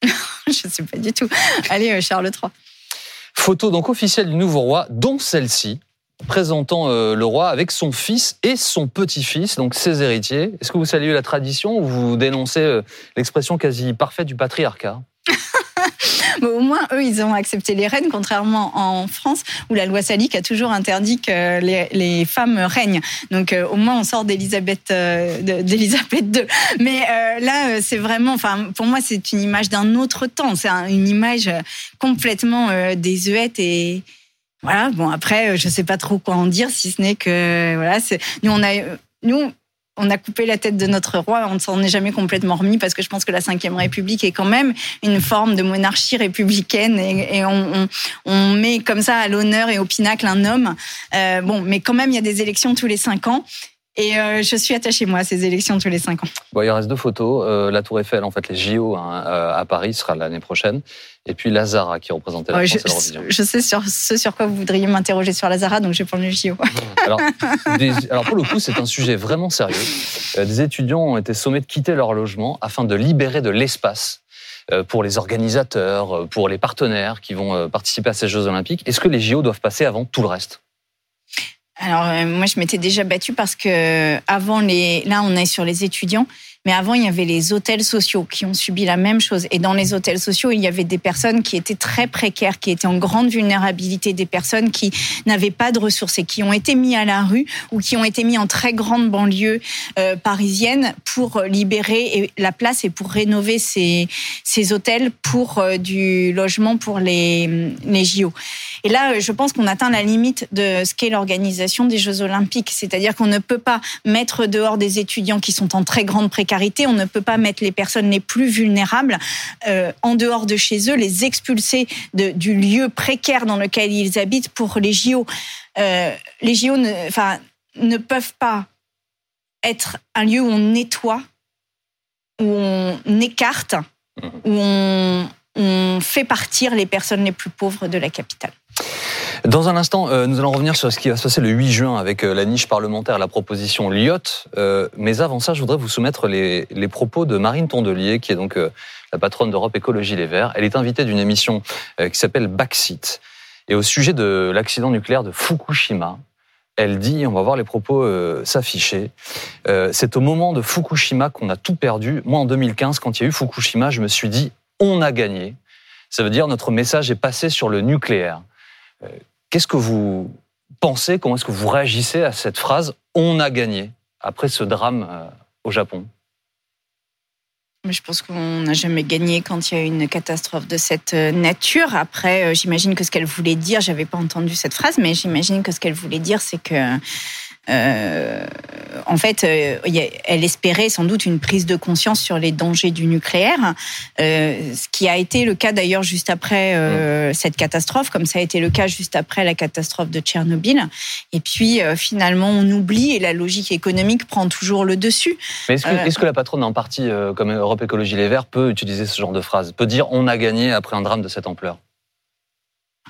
Je ne sais pas du tout. Allez, euh, Charles III. Photo donc officielle du nouveau roi, dont celle-ci, présentant le roi avec son fils et son petit-fils, donc ses héritiers. Est-ce que vous saluez la tradition ou vous dénoncez l'expression quasi parfaite du patriarcat? au moins, eux, ils ont accepté les reines, contrairement en France, où la loi Salique a toujours interdit que les, femmes règnent. Donc, euh, au moins, on sort d'Elisabeth euh, II. Mais euh, là, c'est vraiment, enfin, pour moi, c'est une image d'un autre temps. C'est une image complètement désuète et voilà. Bon, après, je sais pas trop quoi en dire, si ce n'est que voilà, nous on a nous on a coupé la tête de notre roi, on ne s'en est jamais complètement remis parce que je pense que la Ve République est quand même une forme de monarchie républicaine et, on, met comme ça à l'honneur et au pinacle un homme. Euh, bon, mais quand même, il y a des élections tous les cinq ans. Et euh, je suis attachée, moi, à ces élections tous les cinq ans. Bon, il reste deux photos. Euh, la Tour Eiffel, en fait, les JO hein, euh, à Paris sera l'année prochaine. Et puis Lazara qui représentait la France je, je sais sur ce sur quoi vous voudriez m'interroger sur Lazara, donc je vais prendre le JO. alors, alors, pour le coup, c'est un sujet vraiment sérieux. des étudiants ont été sommés de quitter leur logement afin de libérer de l'espace pour les organisateurs, pour les partenaires qui vont participer à ces Jeux Olympiques. Est-ce que les JO doivent passer avant tout le reste? Alors euh, moi je m'étais déjà battue parce que avant les là on est sur les étudiants mais avant, il y avait les hôtels sociaux qui ont subi la même chose. Et dans les hôtels sociaux, il y avait des personnes qui étaient très précaires, qui étaient en grande vulnérabilité, des personnes qui n'avaient pas de ressources et qui ont été mis à la rue ou qui ont été mis en très grande banlieue euh, parisienne pour libérer la place et pour rénover ces, ces hôtels pour euh, du logement pour les, les JO. Et là, je pense qu'on atteint la limite de ce qu'est l'organisation des Jeux Olympiques. C'est-à-dire qu'on ne peut pas mettre dehors des étudiants qui sont en très grande précarité on ne peut pas mettre les personnes les plus vulnérables euh, en dehors de chez eux, les expulser du lieu précaire dans lequel ils habitent pour les JO. Euh, les JO ne, enfin, ne peuvent pas être un lieu où on nettoie, où on écarte, où on fait partir les personnes les plus pauvres de la capitale. Dans un instant, euh, nous allons revenir sur ce qui va se passer le 8 juin avec euh, la niche parlementaire, la proposition Lyotte. Euh, mais avant ça, je voudrais vous soumettre les, propos de Marine Tondelier, qui est donc la patronne d'Europe Écologie Les Verts. Elle est invitée d'une émission qui s'appelle Backseat. Et au sujet de l'accident nucléaire de Fukushima, elle dit, on va voir les propos s'afficher, c'est au moment de Fukushima qu'on a tout perdu. Moi, en 2015, quand il y a eu Fukushima, je me suis dit, on a gagné. Ça veut dire notre message est passé sur le nucléaire. Qu'est-ce que vous pensez, comment est-ce que vous réagissez à cette phrase On a gagné après ce drame euh, au Japon? Je pense qu'on n'a jamais gagné quand il y a une catastrophe de cette euh, nature. Après, euh, j'imagine que ce qu'elle voulait dire, j'avais pas entendu cette phrase, mais j'imagine que ce qu'elle voulait dire, c'est que euh, en fait, euh, elle espérait sans doute une prise de conscience sur les dangers du nucléaire, euh, ce qui a été le cas d'ailleurs juste après cette catastrophe, comme ça a été le cas juste après la catastrophe de Tchernobyl. Et puis finalement, on oublie et la logique économique prend toujours le dessus. Mais est-ce que, est que, la patronne d'un parti comme Europe Écologie Les Verts peut utiliser ce genre de phrase, peut dire on a gagné après un drame de cette ampleur?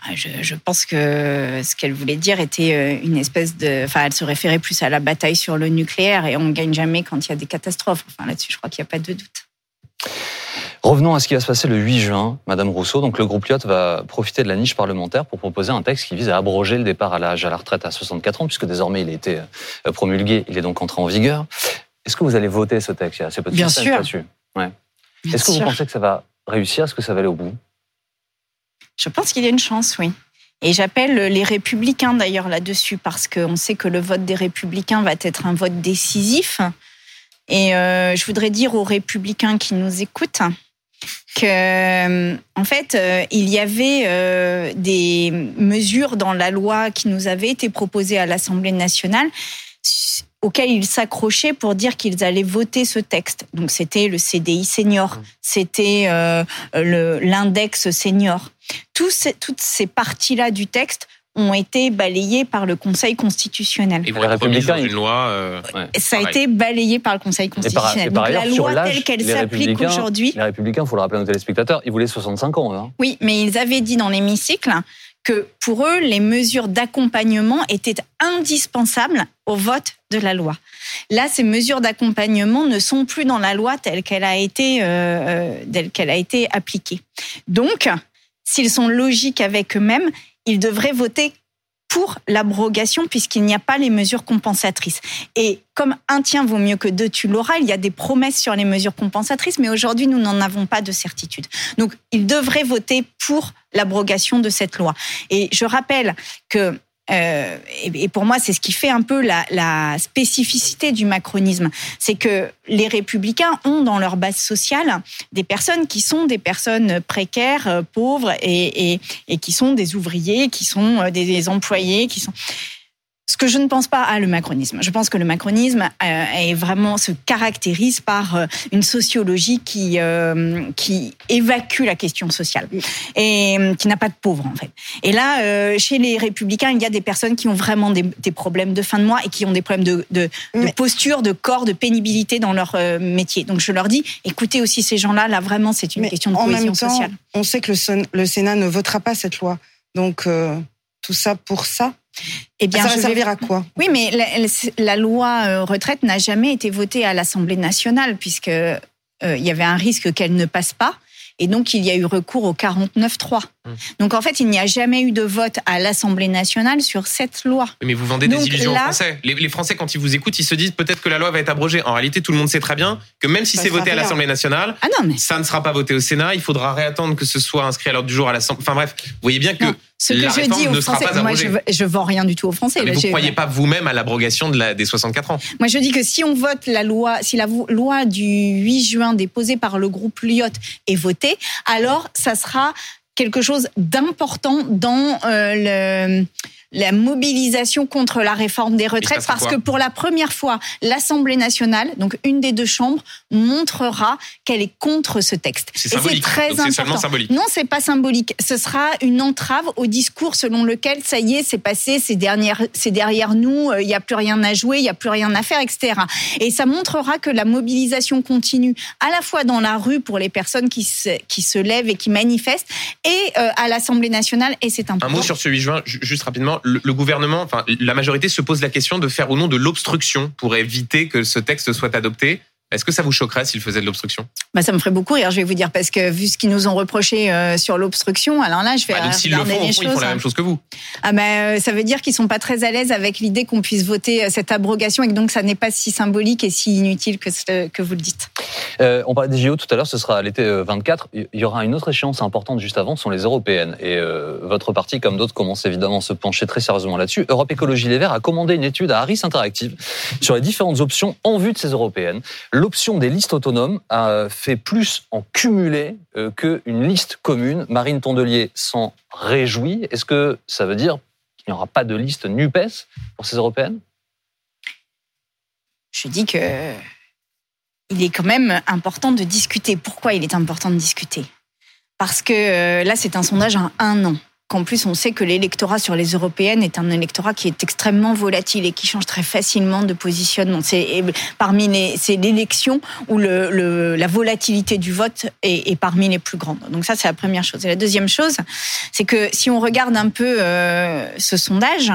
Ah, je, pense que ce qu'elle voulait dire était euh, une espèce de. Enfin, elle se référait plus à la bataille sur le nucléaire et on ne gagne jamais quand il y a des catastrophes. Enfin, là-dessus, je crois qu'il n'y a pas de doute. Revenons à ce qui va se passer le 8 juin, Madame Rousseau. Donc, le groupe Lyot va profiter de la niche parlementaire pour proposer un texte qui vise à abroger le départ à l'âge à la retraite à 64 ans, puisque désormais il a été euh, promulgué, il est donc entré en vigueur. Est-ce que vous allez voter ce texte? Il y a assez peu de Bien sûr. Ouais. Est-ce que vous pensez que ça va réussir? Est-ce que ça va aller au bout? Je pense qu'il y a une chance, oui. Et j'appelle les républicains d'ailleurs là-dessus parce qu'on sait que le vote des républicains va être un vote décisif. Et euh, je voudrais dire aux républicains qui nous écoutent que, euh, en fait, euh, il y avait des mesures dans la loi qui nous avaient été proposées à l'Assemblée nationale auxquels ils s'accrochaient pour dire qu'ils allaient voter ce texte. Donc c'était le CDI senior, mmh. c'était euh, l'index senior. Toutes ces parties-là du texte ont été balayées par le Conseil constitutionnel. Et vous républicains, une loi. Euh, ça a été balayé par le Conseil constitutionnel. par, Donc, la loi telle qu'elle s'applique aujourd'hui. Les républicains, il faut le rappeler aux téléspectateurs, ils voulaient 65 ans. Hein. Oui, mais ils avaient dit dans l'hémicycle que pour eux, les mesures d'accompagnement étaient indispensables au vote de la loi. Là, ces mesures d'accompagnement ne sont plus dans la loi telle qu'elle a été, euh, euh, telle qu'elle a été appliquée. Donc, s'ils sont logiques avec eux-mêmes, ils devraient voter pour l'abrogation puisqu'il n'y a pas les mesures compensatrices. Et comme un tien vaut mieux que deux, tu l'auras, il y a des promesses sur les mesures compensatrices, mais aujourd'hui, nous n'en avons pas de certitude. Donc, ils devraient voter pour l'abrogation de cette loi. Et je rappelle que euh, et, pour moi, c'est ce qui fait un peu la, spécificité du macronisme, c'est que les républicains ont dans leur base sociale des personnes qui sont des personnes précaires, euh, pauvres et, qui sont des ouvriers, qui sont euh, des, employés, qui sont ce que je ne pense pas à le macronisme. Je pense que le macronisme euh, est vraiment se caractérise par euh, une sociologie qui euh, qui évacue la question sociale et qui n'a pas de pauvres en fait. Et là, chez les républicains, il y a des personnes qui ont vraiment des, des problèmes de fin de mois et qui ont des problèmes de, de, de posture, de corps, de pénibilité dans leur métier. Donc je leur dis, écoutez aussi ces gens-là. Là vraiment, c'est une question de cohésion sociale. On sait que le, le Sénat ne votera pas cette loi. Donc tout ça pour ça. Eh bien, ça va servir à quoi Oui, mais la, loi euh, retraite n'a jamais été votée à l'Assemblée nationale puisque euh, il y avait un risque qu'elle ne passe pas. Et donc, il y a eu recours au 49-3. Mmh. Donc, en fait, il n'y a jamais eu de vote à l'Assemblée nationale sur cette loi. Mais vous vendez des illusions aux Français. Les, Français, quand ils vous écoutent, ils se disent peut-être que la loi va être abrogée. En réalité, tout le monde sait très bien que même si c'est voté à l'Assemblée nationale, ah non, mais... ça ne sera pas voté au Sénat. Il faudra réattendre que ce soit inscrit à l'ordre du jour à l'Assemblée. Enfin bref, vous voyez bien que ce que je dis aux Français, moi je, je vends rien du tout aux Français. mais vous ne croyez pas vous-même à l'abrogation de la, des 64 ans Moi je dis que si on vote la loi, si la loi du 8 juin déposée par le groupe Lyot est votée, alors ça sera quelque chose d'important dans euh, le la mobilisation contre la réforme des retraites parce que pour la première fois, l'Assemblée nationale, donc une des deux chambres, montrera qu'elle est contre ce texte. C'est c'est très important. Symbolique. Non, c'est pas symbolique. Ce sera une entrave au discours selon lequel ça y est, c'est passé, c'est derrière, c'est derrière nous, euh, il n'y a plus rien à jouer, il n'y a plus rien à faire, etc. Et ça montrera que la mobilisation continue à la fois dans la rue pour les personnes qui se, qui se lèvent et qui manifestent et euh, à l'Assemblée nationale. Et c'est important. Un mot sur ce 8 juin, juste rapidement le, gouvernement, enfin la majorité se pose la question de faire ou non de l'obstruction pour éviter que ce texte soit adopté. Est-ce que ça vous choquerait s'il faisait de l'obstruction? Bah, Ça me ferait beaucoup rire, je vais vous dire, parce que vu ce qu'ils nous ont reproché euh, sur l'obstruction, alors là, je vais bah, donc s'ils le font, ils font la même chose que vous. Ah bah, ça veut dire qu'ils sont pas très à l'aise avec l'idée qu'on puisse voter euh, cette abrogation et que donc ça n'est pas si symbolique et si inutile que, que vous le dites. Euh, on parlait des JO tout à l'heure, ce sera à l'été 24. Il y aura une autre échéance importante juste avant, ce sont les européennes. Et votre parti, comme d'autres, commence évidemment à se pencher très sérieusement là-dessus. Europe Écologie Les Verts a commandé une étude à Harris Interactive sur les différentes options en vue de ces européennes. L'option des listes autonome a fait plus en cumulé euh, qu'une liste commune. Marine Tondelier s'en réjouit. Est-ce que ça veut dire qu'il n'y aura pas de liste NUPES pour ces européennes? Je dis que il est quand même important de discuter. Pourquoi il est important de discuter? Parce que euh, là, c'est un sondage en un an qu'en plus on sait que l'électorat sur les européennes est un électorat qui est extrêmement volatile et qui change très facilement de positionnement. C'est parmi les, c'est l'élection où le, la volatilité du vote est, parmi les plus grandes. Donc ça c'est la première chose. Et la deuxième chose, c'est que si on regarde un peu euh, ce sondage,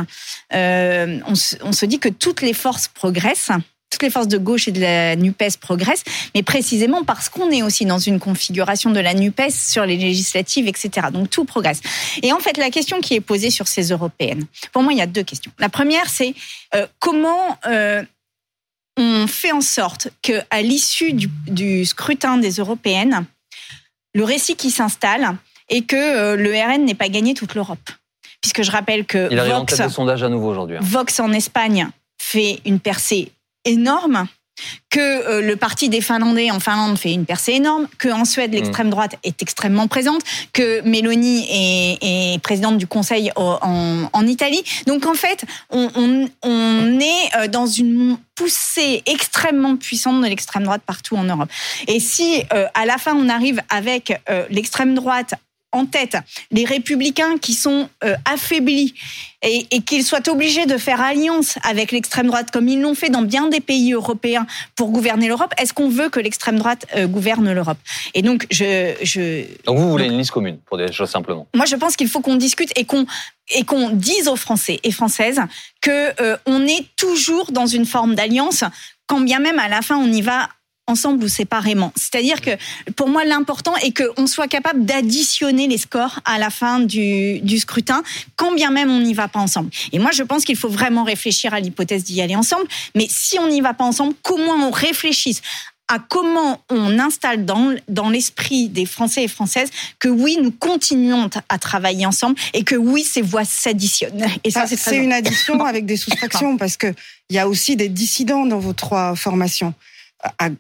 euh, on, on se dit que toutes les forces progressent toutes les forces de gauche et de la NUPES progressent, mais précisément parce qu'on est aussi dans une configuration de la NUPES sur les législatives, etc. Donc tout progresse. Et en fait, la question qui est posée sur ces européennes, pour moi, il y a deux questions. La première, c'est euh, comment euh, on fait en sorte que, à l'issue du, du, scrutin des européennes, le récit qui s'installe est que euh, le RN n'ait pas gagné toute l'Europe? Puisque je rappelle que il Vox, en sondage à nouveau aujourd'hui. Hein. Vox en Espagne fait une percée énorme que euh, le parti des Finlandais en Finlande fait une percée énorme, que en Suède l'extrême mm. droite est extrêmement présente, que Mélanie est, présidente du Conseil en, Italie. Donc en fait, on, est euh, dans une poussée extrêmement puissante de l'extrême droite partout en Europe. Et si euh, à la fin on arrive avec l'extrême droite en tête. Les républicains qui sont euh, affaiblis et, qu'ils soient obligés de faire alliance avec l'extrême droite comme ils l'ont fait dans bien des pays européens pour gouverner l'Europe, est-ce qu'on veut que l'extrême droite euh, gouverne l'Europe? Et donc je, je donc vous voulez une liste commune pour des choses simplement. Moi je pense qu'il faut qu'on discute et qu'on et qu'on dise aux Français et Françaises que euh, on est toujours dans une forme d'alliance quand bien même à la fin on y va ensemble ou séparément. C'est-à-dire que pour moi, l'important est qu'on soit capable d'additionner les scores à la fin du, du, scrutin, quand bien même on n'y va pas ensemble. Et moi, je pense qu'il faut vraiment réfléchir à l'hypothèse d'y aller ensemble. Mais si on n'y va pas ensemble, comment on réfléchisse à comment on installe dans, dans l'esprit des Français et Françaises que oui, nous continuons à travailler ensemble et que oui, ces voix s'additionnent. Et ça, c'est une addition avec des soustractions parce que il y a aussi des dissidents dans vos trois formations.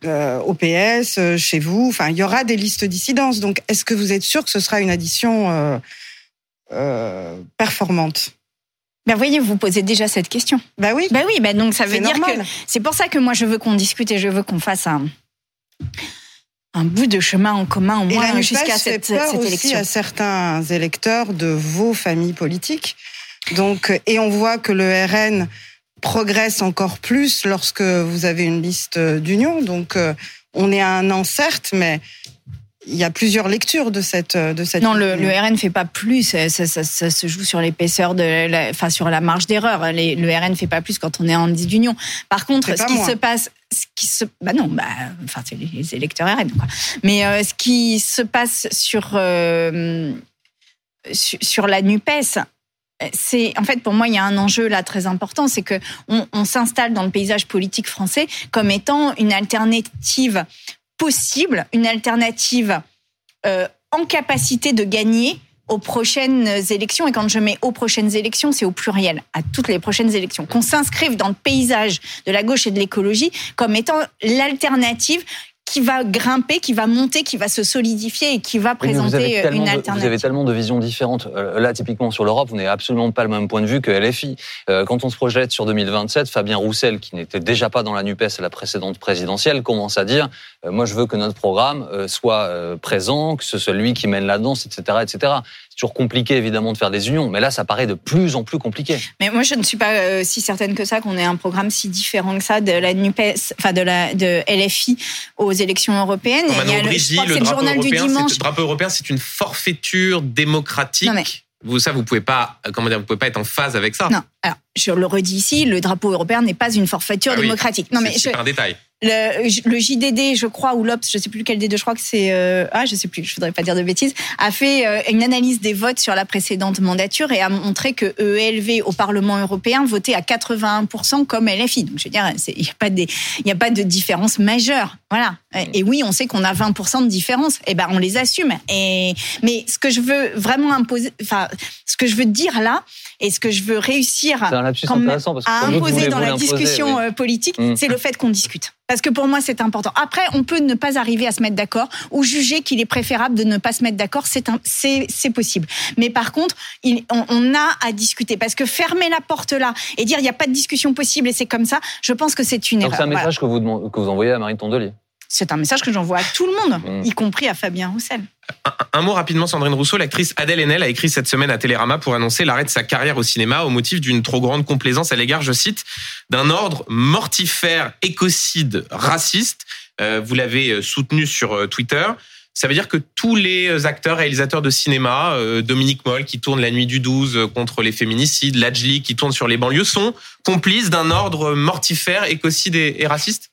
Euh, au PS, euh, chez vous. Enfin, il y aura des listes dissidences. Donc, est-ce que vous êtes sûr que ce sera une addition euh, performante? Ben voyez, vous posez déjà cette question. Bah oui. Bah oui, bah donc ça veut dire que c'est pour ça que moi je veux qu'on discute et je veux qu'on fasse un un bout de chemin en commun au moins jusqu'à cette, cette élection. à certains électeurs de vos familles politiques. Donc et on voit que le RN progresse encore plus lorsque vous avez une liste d'union. Donc euh, on est à un an certes, mais il y a plusieurs lectures de cette de cette. Non, le, le RN fait pas plus. Ça, ça, ça, se joue sur l'épaisseur de, la, enfin sur la marge d'erreur. Le RN fait pas plus quand on est en d'union. Par contre, ce qui se passe, ce qui se, bah non, bah, enfin c'est les électeurs RN quoi. Mais euh, ce qui se passe sur euh, sur, la Nupes, c'est en fait pour moi il y a un enjeu là très important, c'est que on, on s'installe dans le paysage politique français comme étant une alternative possible, une alternative euh, en capacité de gagner aux prochaines élections. Et quand je mets aux prochaines élections, c'est au pluriel, à toutes les prochaines élections. Qu'on s'inscrive dans le paysage de la gauche et de l'écologie comme étant l'alternative qui va grimper, qui va monter, qui va se solidifier et qui va présenter euh, une alternative. vous avez tellement de visions différentes. Euh, là, typiquement sur l'Europe, vous n'avez absolument pas le même point de vue que LFI. Euh, quand on se projette sur 2027, Fabien Roussel, qui n'était déjà pas dans la NUPES à la précédente présidentielle, commence à dire moi, je veux que notre programme soit présent, que ce soit lui qui mène la danse, etc., etc toujours compliqué évidemment de faire des unions, mais là ça paraît de plus en plus compliqué. Mais moi je ne suis pas euh, si certaine que ça qu'on ait un programme si différent que ça de la Nupes, enfin de la de LFI aux élections européennes. Non, il y a le, je crois que c'est le journal du dimanche. Le drapeau européen, c'est une forfaiture démocratique. Vous ça, vous pouvez pas, comment dire, vous pouvez pas être en phase avec ça. Non. Alors, je le redis ici, le drapeau européen n'est pas une forfaiture ah démocratique. Non, mais c'est un détail le, le, JDD, je crois, ou l'Obs, je sais plus lequel des deux, je crois que c'est euh, ah, je sais plus, je voudrais pas dire de bêtises, a fait euh, une analyse des votes sur la précédente mandature et a montré que ELV au Parlement européen votait à 81% comme LFI. Donc je veux dire, il n'y a pas des, il y a pas de différence majeure, voilà. Et oui, on sait qu'on a 20% de différence. Eh ben, on les assume. Et mais ce que je veux vraiment imposer, enfin, ce que je veux dire là, et ce que je veux réussir à imposer dans la discussion euh, politique, mm. c'est le fait qu'on discute. Parce que pour moi, c'est important. Après, on peut ne pas arriver à se mettre d'accord ou juger qu'il est préférable de ne pas se mettre d'accord. C'est possible. Mais par contre, il, on, a à discuter parce que fermer la porte là et dire il n'y a pas de discussion possible et c'est comme ça, je pense que c'est une erreur. C'est un message que, vous, que vous envoyez à Marine Tondelier. C'est un message que j'envoie à tout le monde, y compris à Fabien Roussel. Un, mot rapidement, Sandrine Rousseau. L'actrice Adèle Haenel a écrit cette semaine à Télérama pour annoncer l'arrêt de sa carrière au cinéma au motif d'une trop grande complaisance à l'égard, je cite, d'un ordre mortifère, écocide, raciste. Euh, vous l'avez euh, soutenu sur euh, Twitter. Ça veut dire que tous les acteurs, réalisateurs de cinéma, Dominique Moll qui tourne La Nuit du 12 contre les féminicides, Lajli qui tourne sur les banlieues, sont complices d'un ordre mortifère, écocide et raciste?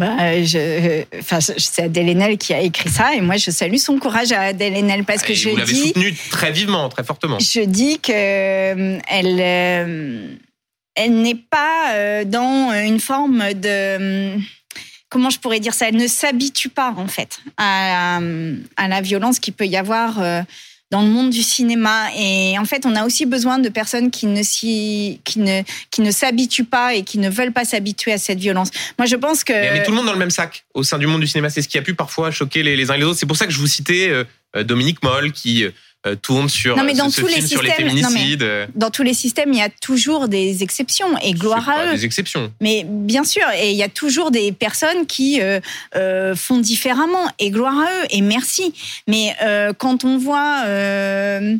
Bah, je, enfin, c'est Adèle Haenel qui a écrit ça et moi je salue son courage à Adèle Haenel parce que je vous l'avez soutenu très vivement, très fortement. Je dis que euh, elle, euh, elle n'est pas euh, dans une forme de comment je pourrais dire ça? Elle ne s'habitue pas en fait à, à, la violence qui peut y avoir dans le monde du cinéma. Et en fait, on a aussi besoin de personnes qui ne ne, qui ne s'habituent pas et qui ne veulent pas s'habituer à cette violence. Moi, je pense que. Mais, tout le monde dans le même sac au sein du monde du cinéma. C'est ce qui a pu parfois choquer les, les uns et les autres. C'est pour ça que je vous citais euh, euh, Dominique Moll qui euh, tourne sur, non, mais dans tous les systèmes, féminicides. dans tous les systèmes, il y a toujours des exceptions et gloire à eux. Des exceptions. Mais bien sûr, et il y a toujours des personnes qui euh, euh, font différemment et gloire à eux et merci. Mais euh, quand on voit euh,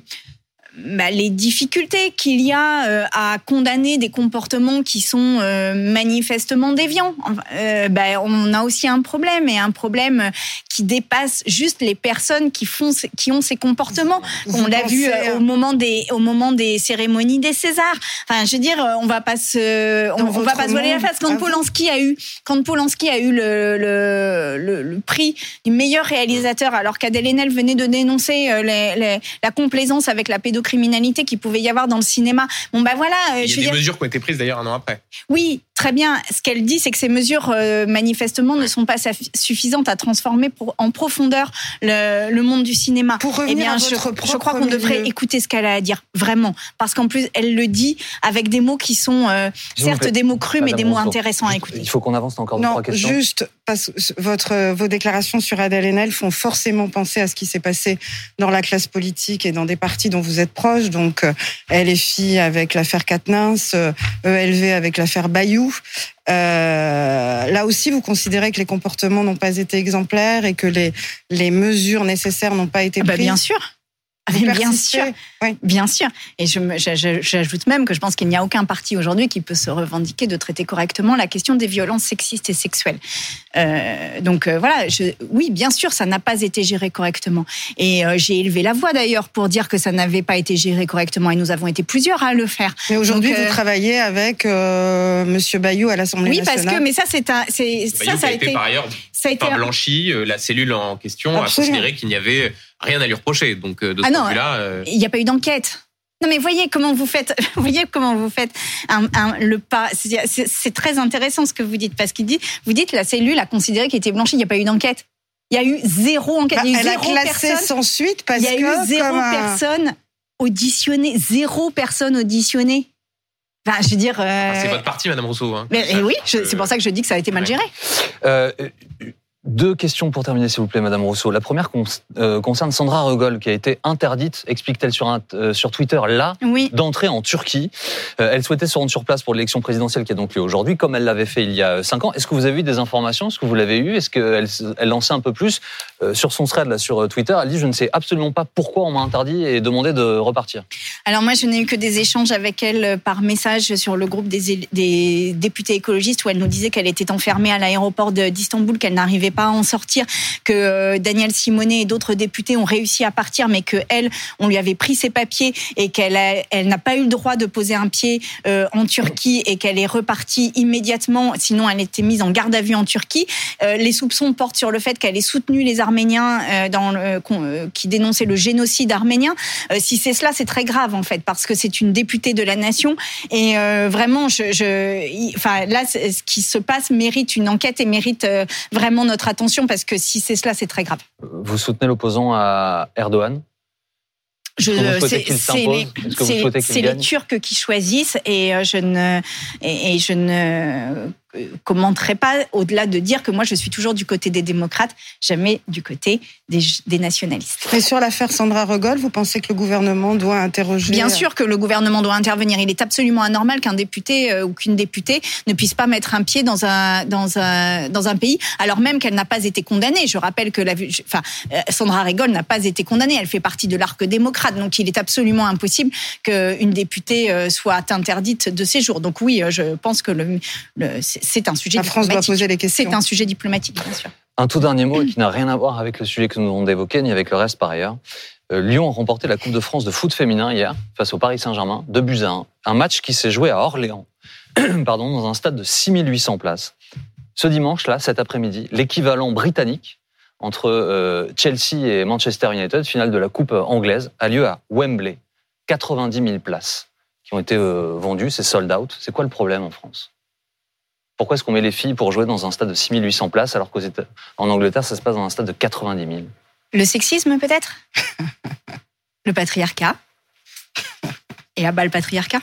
bah, les difficultés qu'il y a euh, à condamner des comportements qui sont euh, manifestement déviants. Euh, bah, on a aussi un problème et un problème qui dépasse juste les personnes qui font qui ont ces comportements. on l'a vu au moment des au moment des cérémonies des Césars. Enfin, je veux dire, on va pas se on, va pas se voiler la face quand Polanski a eu quand Polanski a eu le le, le, prix du meilleur réalisateur alors qu'Adèle Haenel venait de dénoncer la complaisance avec la pédocriminalité qu'il pouvait y avoir dans le cinéma. Bon, bah voilà. Il y a des mesures qui ont été prises d'ailleurs un an après. Oui, très bien. Ce qu'elle dit, c'est que ces mesures, euh, manifestement, ne sont pas suffisantes à transformer en profondeur le, monde du cinéma. Pour revenir eh bien, je, je, crois qu'on devrait écouter ce qu'elle a à dire, vraiment. Parce qu'en plus, elle le dit avec des mots qui sont, euh, certes, des mots crus, mais des mots intéressants à écouter. Il faut qu'on avance encore deux, trois questions. Juste, parce votre, vos déclarations sur Adèle Haenel font forcément penser à ce qui s'est passé dans la classe politique et dans des partis dont vous êtes proche. Donc, euh, LFI avec l'affaire Katnins, ELV e avec l'affaire Bayou. Euh, là aussi, vous considérez que les comportements n'ont pas été exemplaires et que les, les mesures nécessaires n'ont pas été ah bah, prises Bien sûr. Bien sûr, bien sûr. Et j'ajoute même que je pense qu'il n'y a aucun parti aujourd'hui qui peut se revendiquer de traiter correctement la question des violences sexistes et sexuelles. Euh, donc euh, voilà, oui, bien sûr, ça n'a pas été géré correctement. Et euh, j'ai élevé la voix d'ailleurs pour dire que ça n'avait pas été géré correctement. Et nous avons été plusieurs à le faire. Mais aujourd'hui, vous travaillez avec Monsieur Bayou à l'Assemblée nationale. Oui, parce que, mais ça, c'est un, c'est ça, ça a été par ailleurs ça a été blanchi. La cellule en question a considéré qu'il n'y avait rien à lui reprocher. Donc de ce ah point là euh, il n'y a pas eu d'enquête. Non mais voyez comment vous faites, voyez comment vous faites un, le pas. C'est très intéressant ce que vous dites parce qu'il dit, vous dites la cellule a considéré qu'il était blanchi, il n'y a pas eu d'enquête. Il y a eu zéro enquête. il y a eu bah, zéro personne. sans suite parce il y a eu zéro personne auditionnée, zéro personne auditionnée. Enfin, je veux dire. Euh, c'est votre parti, Madame Rousseau. Hein. Mais, oui, c'est pour ça que je dis que ça a été mal géré. Euh, deux questions pour terminer, s'il vous plaît, Madame Rousseau. La première euh, concerne Sandra Regol, qui a été interdite, explique-t-elle sur, euh, sur Twitter, là, d'entrer en Turquie. Euh, elle souhaitait se rendre sur place pour l'élection présidentielle qui a donc lieu aujourd'hui, comme elle l'avait fait il y a cinq ans. Est-ce que vous avez eu des informations? Est-ce que vous l'avez eu? Est-ce qu'elle elle lançait un peu plus sur son thread là, sur Twitter? Elle dit Je ne sais absolument pas pourquoi on m'a interdit et demandé de repartir. Alors, moi, je n'ai eu que des échanges avec elle par message sur le groupe des, des députés écologistes où elle nous disait qu'elle était enfermée à l'aéroport d'Istanbul, qu'elle n'arrivait pas en sortir, que euh, Daniel Simonet et d'autres députés ont réussi à partir, mais que elle, on lui avait pris ses papiers et qu'elle elle n'a pas eu le droit de poser un pied euh, en Turquie et qu'elle est repartie immédiatement, sinon elle était mise en garde à vue en Turquie. Euh, les soupçons portent sur le fait qu'elle ait soutenu les Arméniens dans qui dénonçaient le génocide arménien. si c'est cela, c'est très grave en fait, parce que c'est une députée de la nation et vraiment, là, ce qui se passe mérite une enquête et mérite vraiment notre attention parce que si c'est cela, c'est très grave. Vous soutenez l'opposant à Erdogan? C'est les, Turcs qui choisissent et euh, je ne et je ne commenterai pas au-delà de dire que moi je suis toujours du côté des démocrates, jamais du côté des, nationalistes. Mais sur l'affaire Sandra Regol, vous pensez que le gouvernement doit interroger Bien sûr que le gouvernement doit intervenir. Il est absolument anormal qu'un député euh, ou qu'une députée ne puisse pas mettre un pied dans un dans un dans un pays alors même qu'elle n'a pas été condamnée. Je rappelle que la enfin euh, Sandra Regol n'a pas été condamnée. Elle fait partie de l'arc démocrate. Donc il est absolument impossible qu'une députée soit interdite de séjour. Donc oui, je pense que le, le c'est un sujet La France doit poser les questions. C'est un sujet diplomatique, bien sûr. Un tout dernier mot qui n'a rien à voir avec le sujet que nous venons d'évoquer, ni avec le reste par ailleurs. Euh, Lyon a remporté la Coupe de France de foot féminin hier face au Paris Saint-Germain, 2 buts à 1. Un match qui s'est joué à Orléans, pardon, dans un stade de 6800 places. Ce dimanche, là, cet après-midi, l'équivalent britannique entre euh, Chelsea et Manchester United, finale de la Coupe anglaise, a lieu à Wembley. 90 000 places qui ont été euh, vendues, c'est sold out. C'est quoi le problème en France? Pourquoi est-ce qu'on met les filles pour jouer dans un stade de 6800 places alors qu'en Angleterre, ça se passe dans un stade de 90 000 Le sexisme peut-être? Le patriarcat? Et à bas le patriarcat?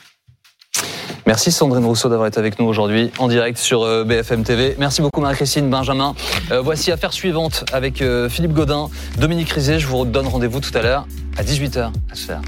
Merci Sandrine Rousseau d'avoir été avec nous aujourd'hui en direct sur euh, BFM TV. Merci beaucoup Marie-Christine, Benjamin. Euh, voici affaire suivante avec euh, Philippe Godin, Dominique Rizet. Je vous donne rendez-vous tout à l'heure à 18h à se faire.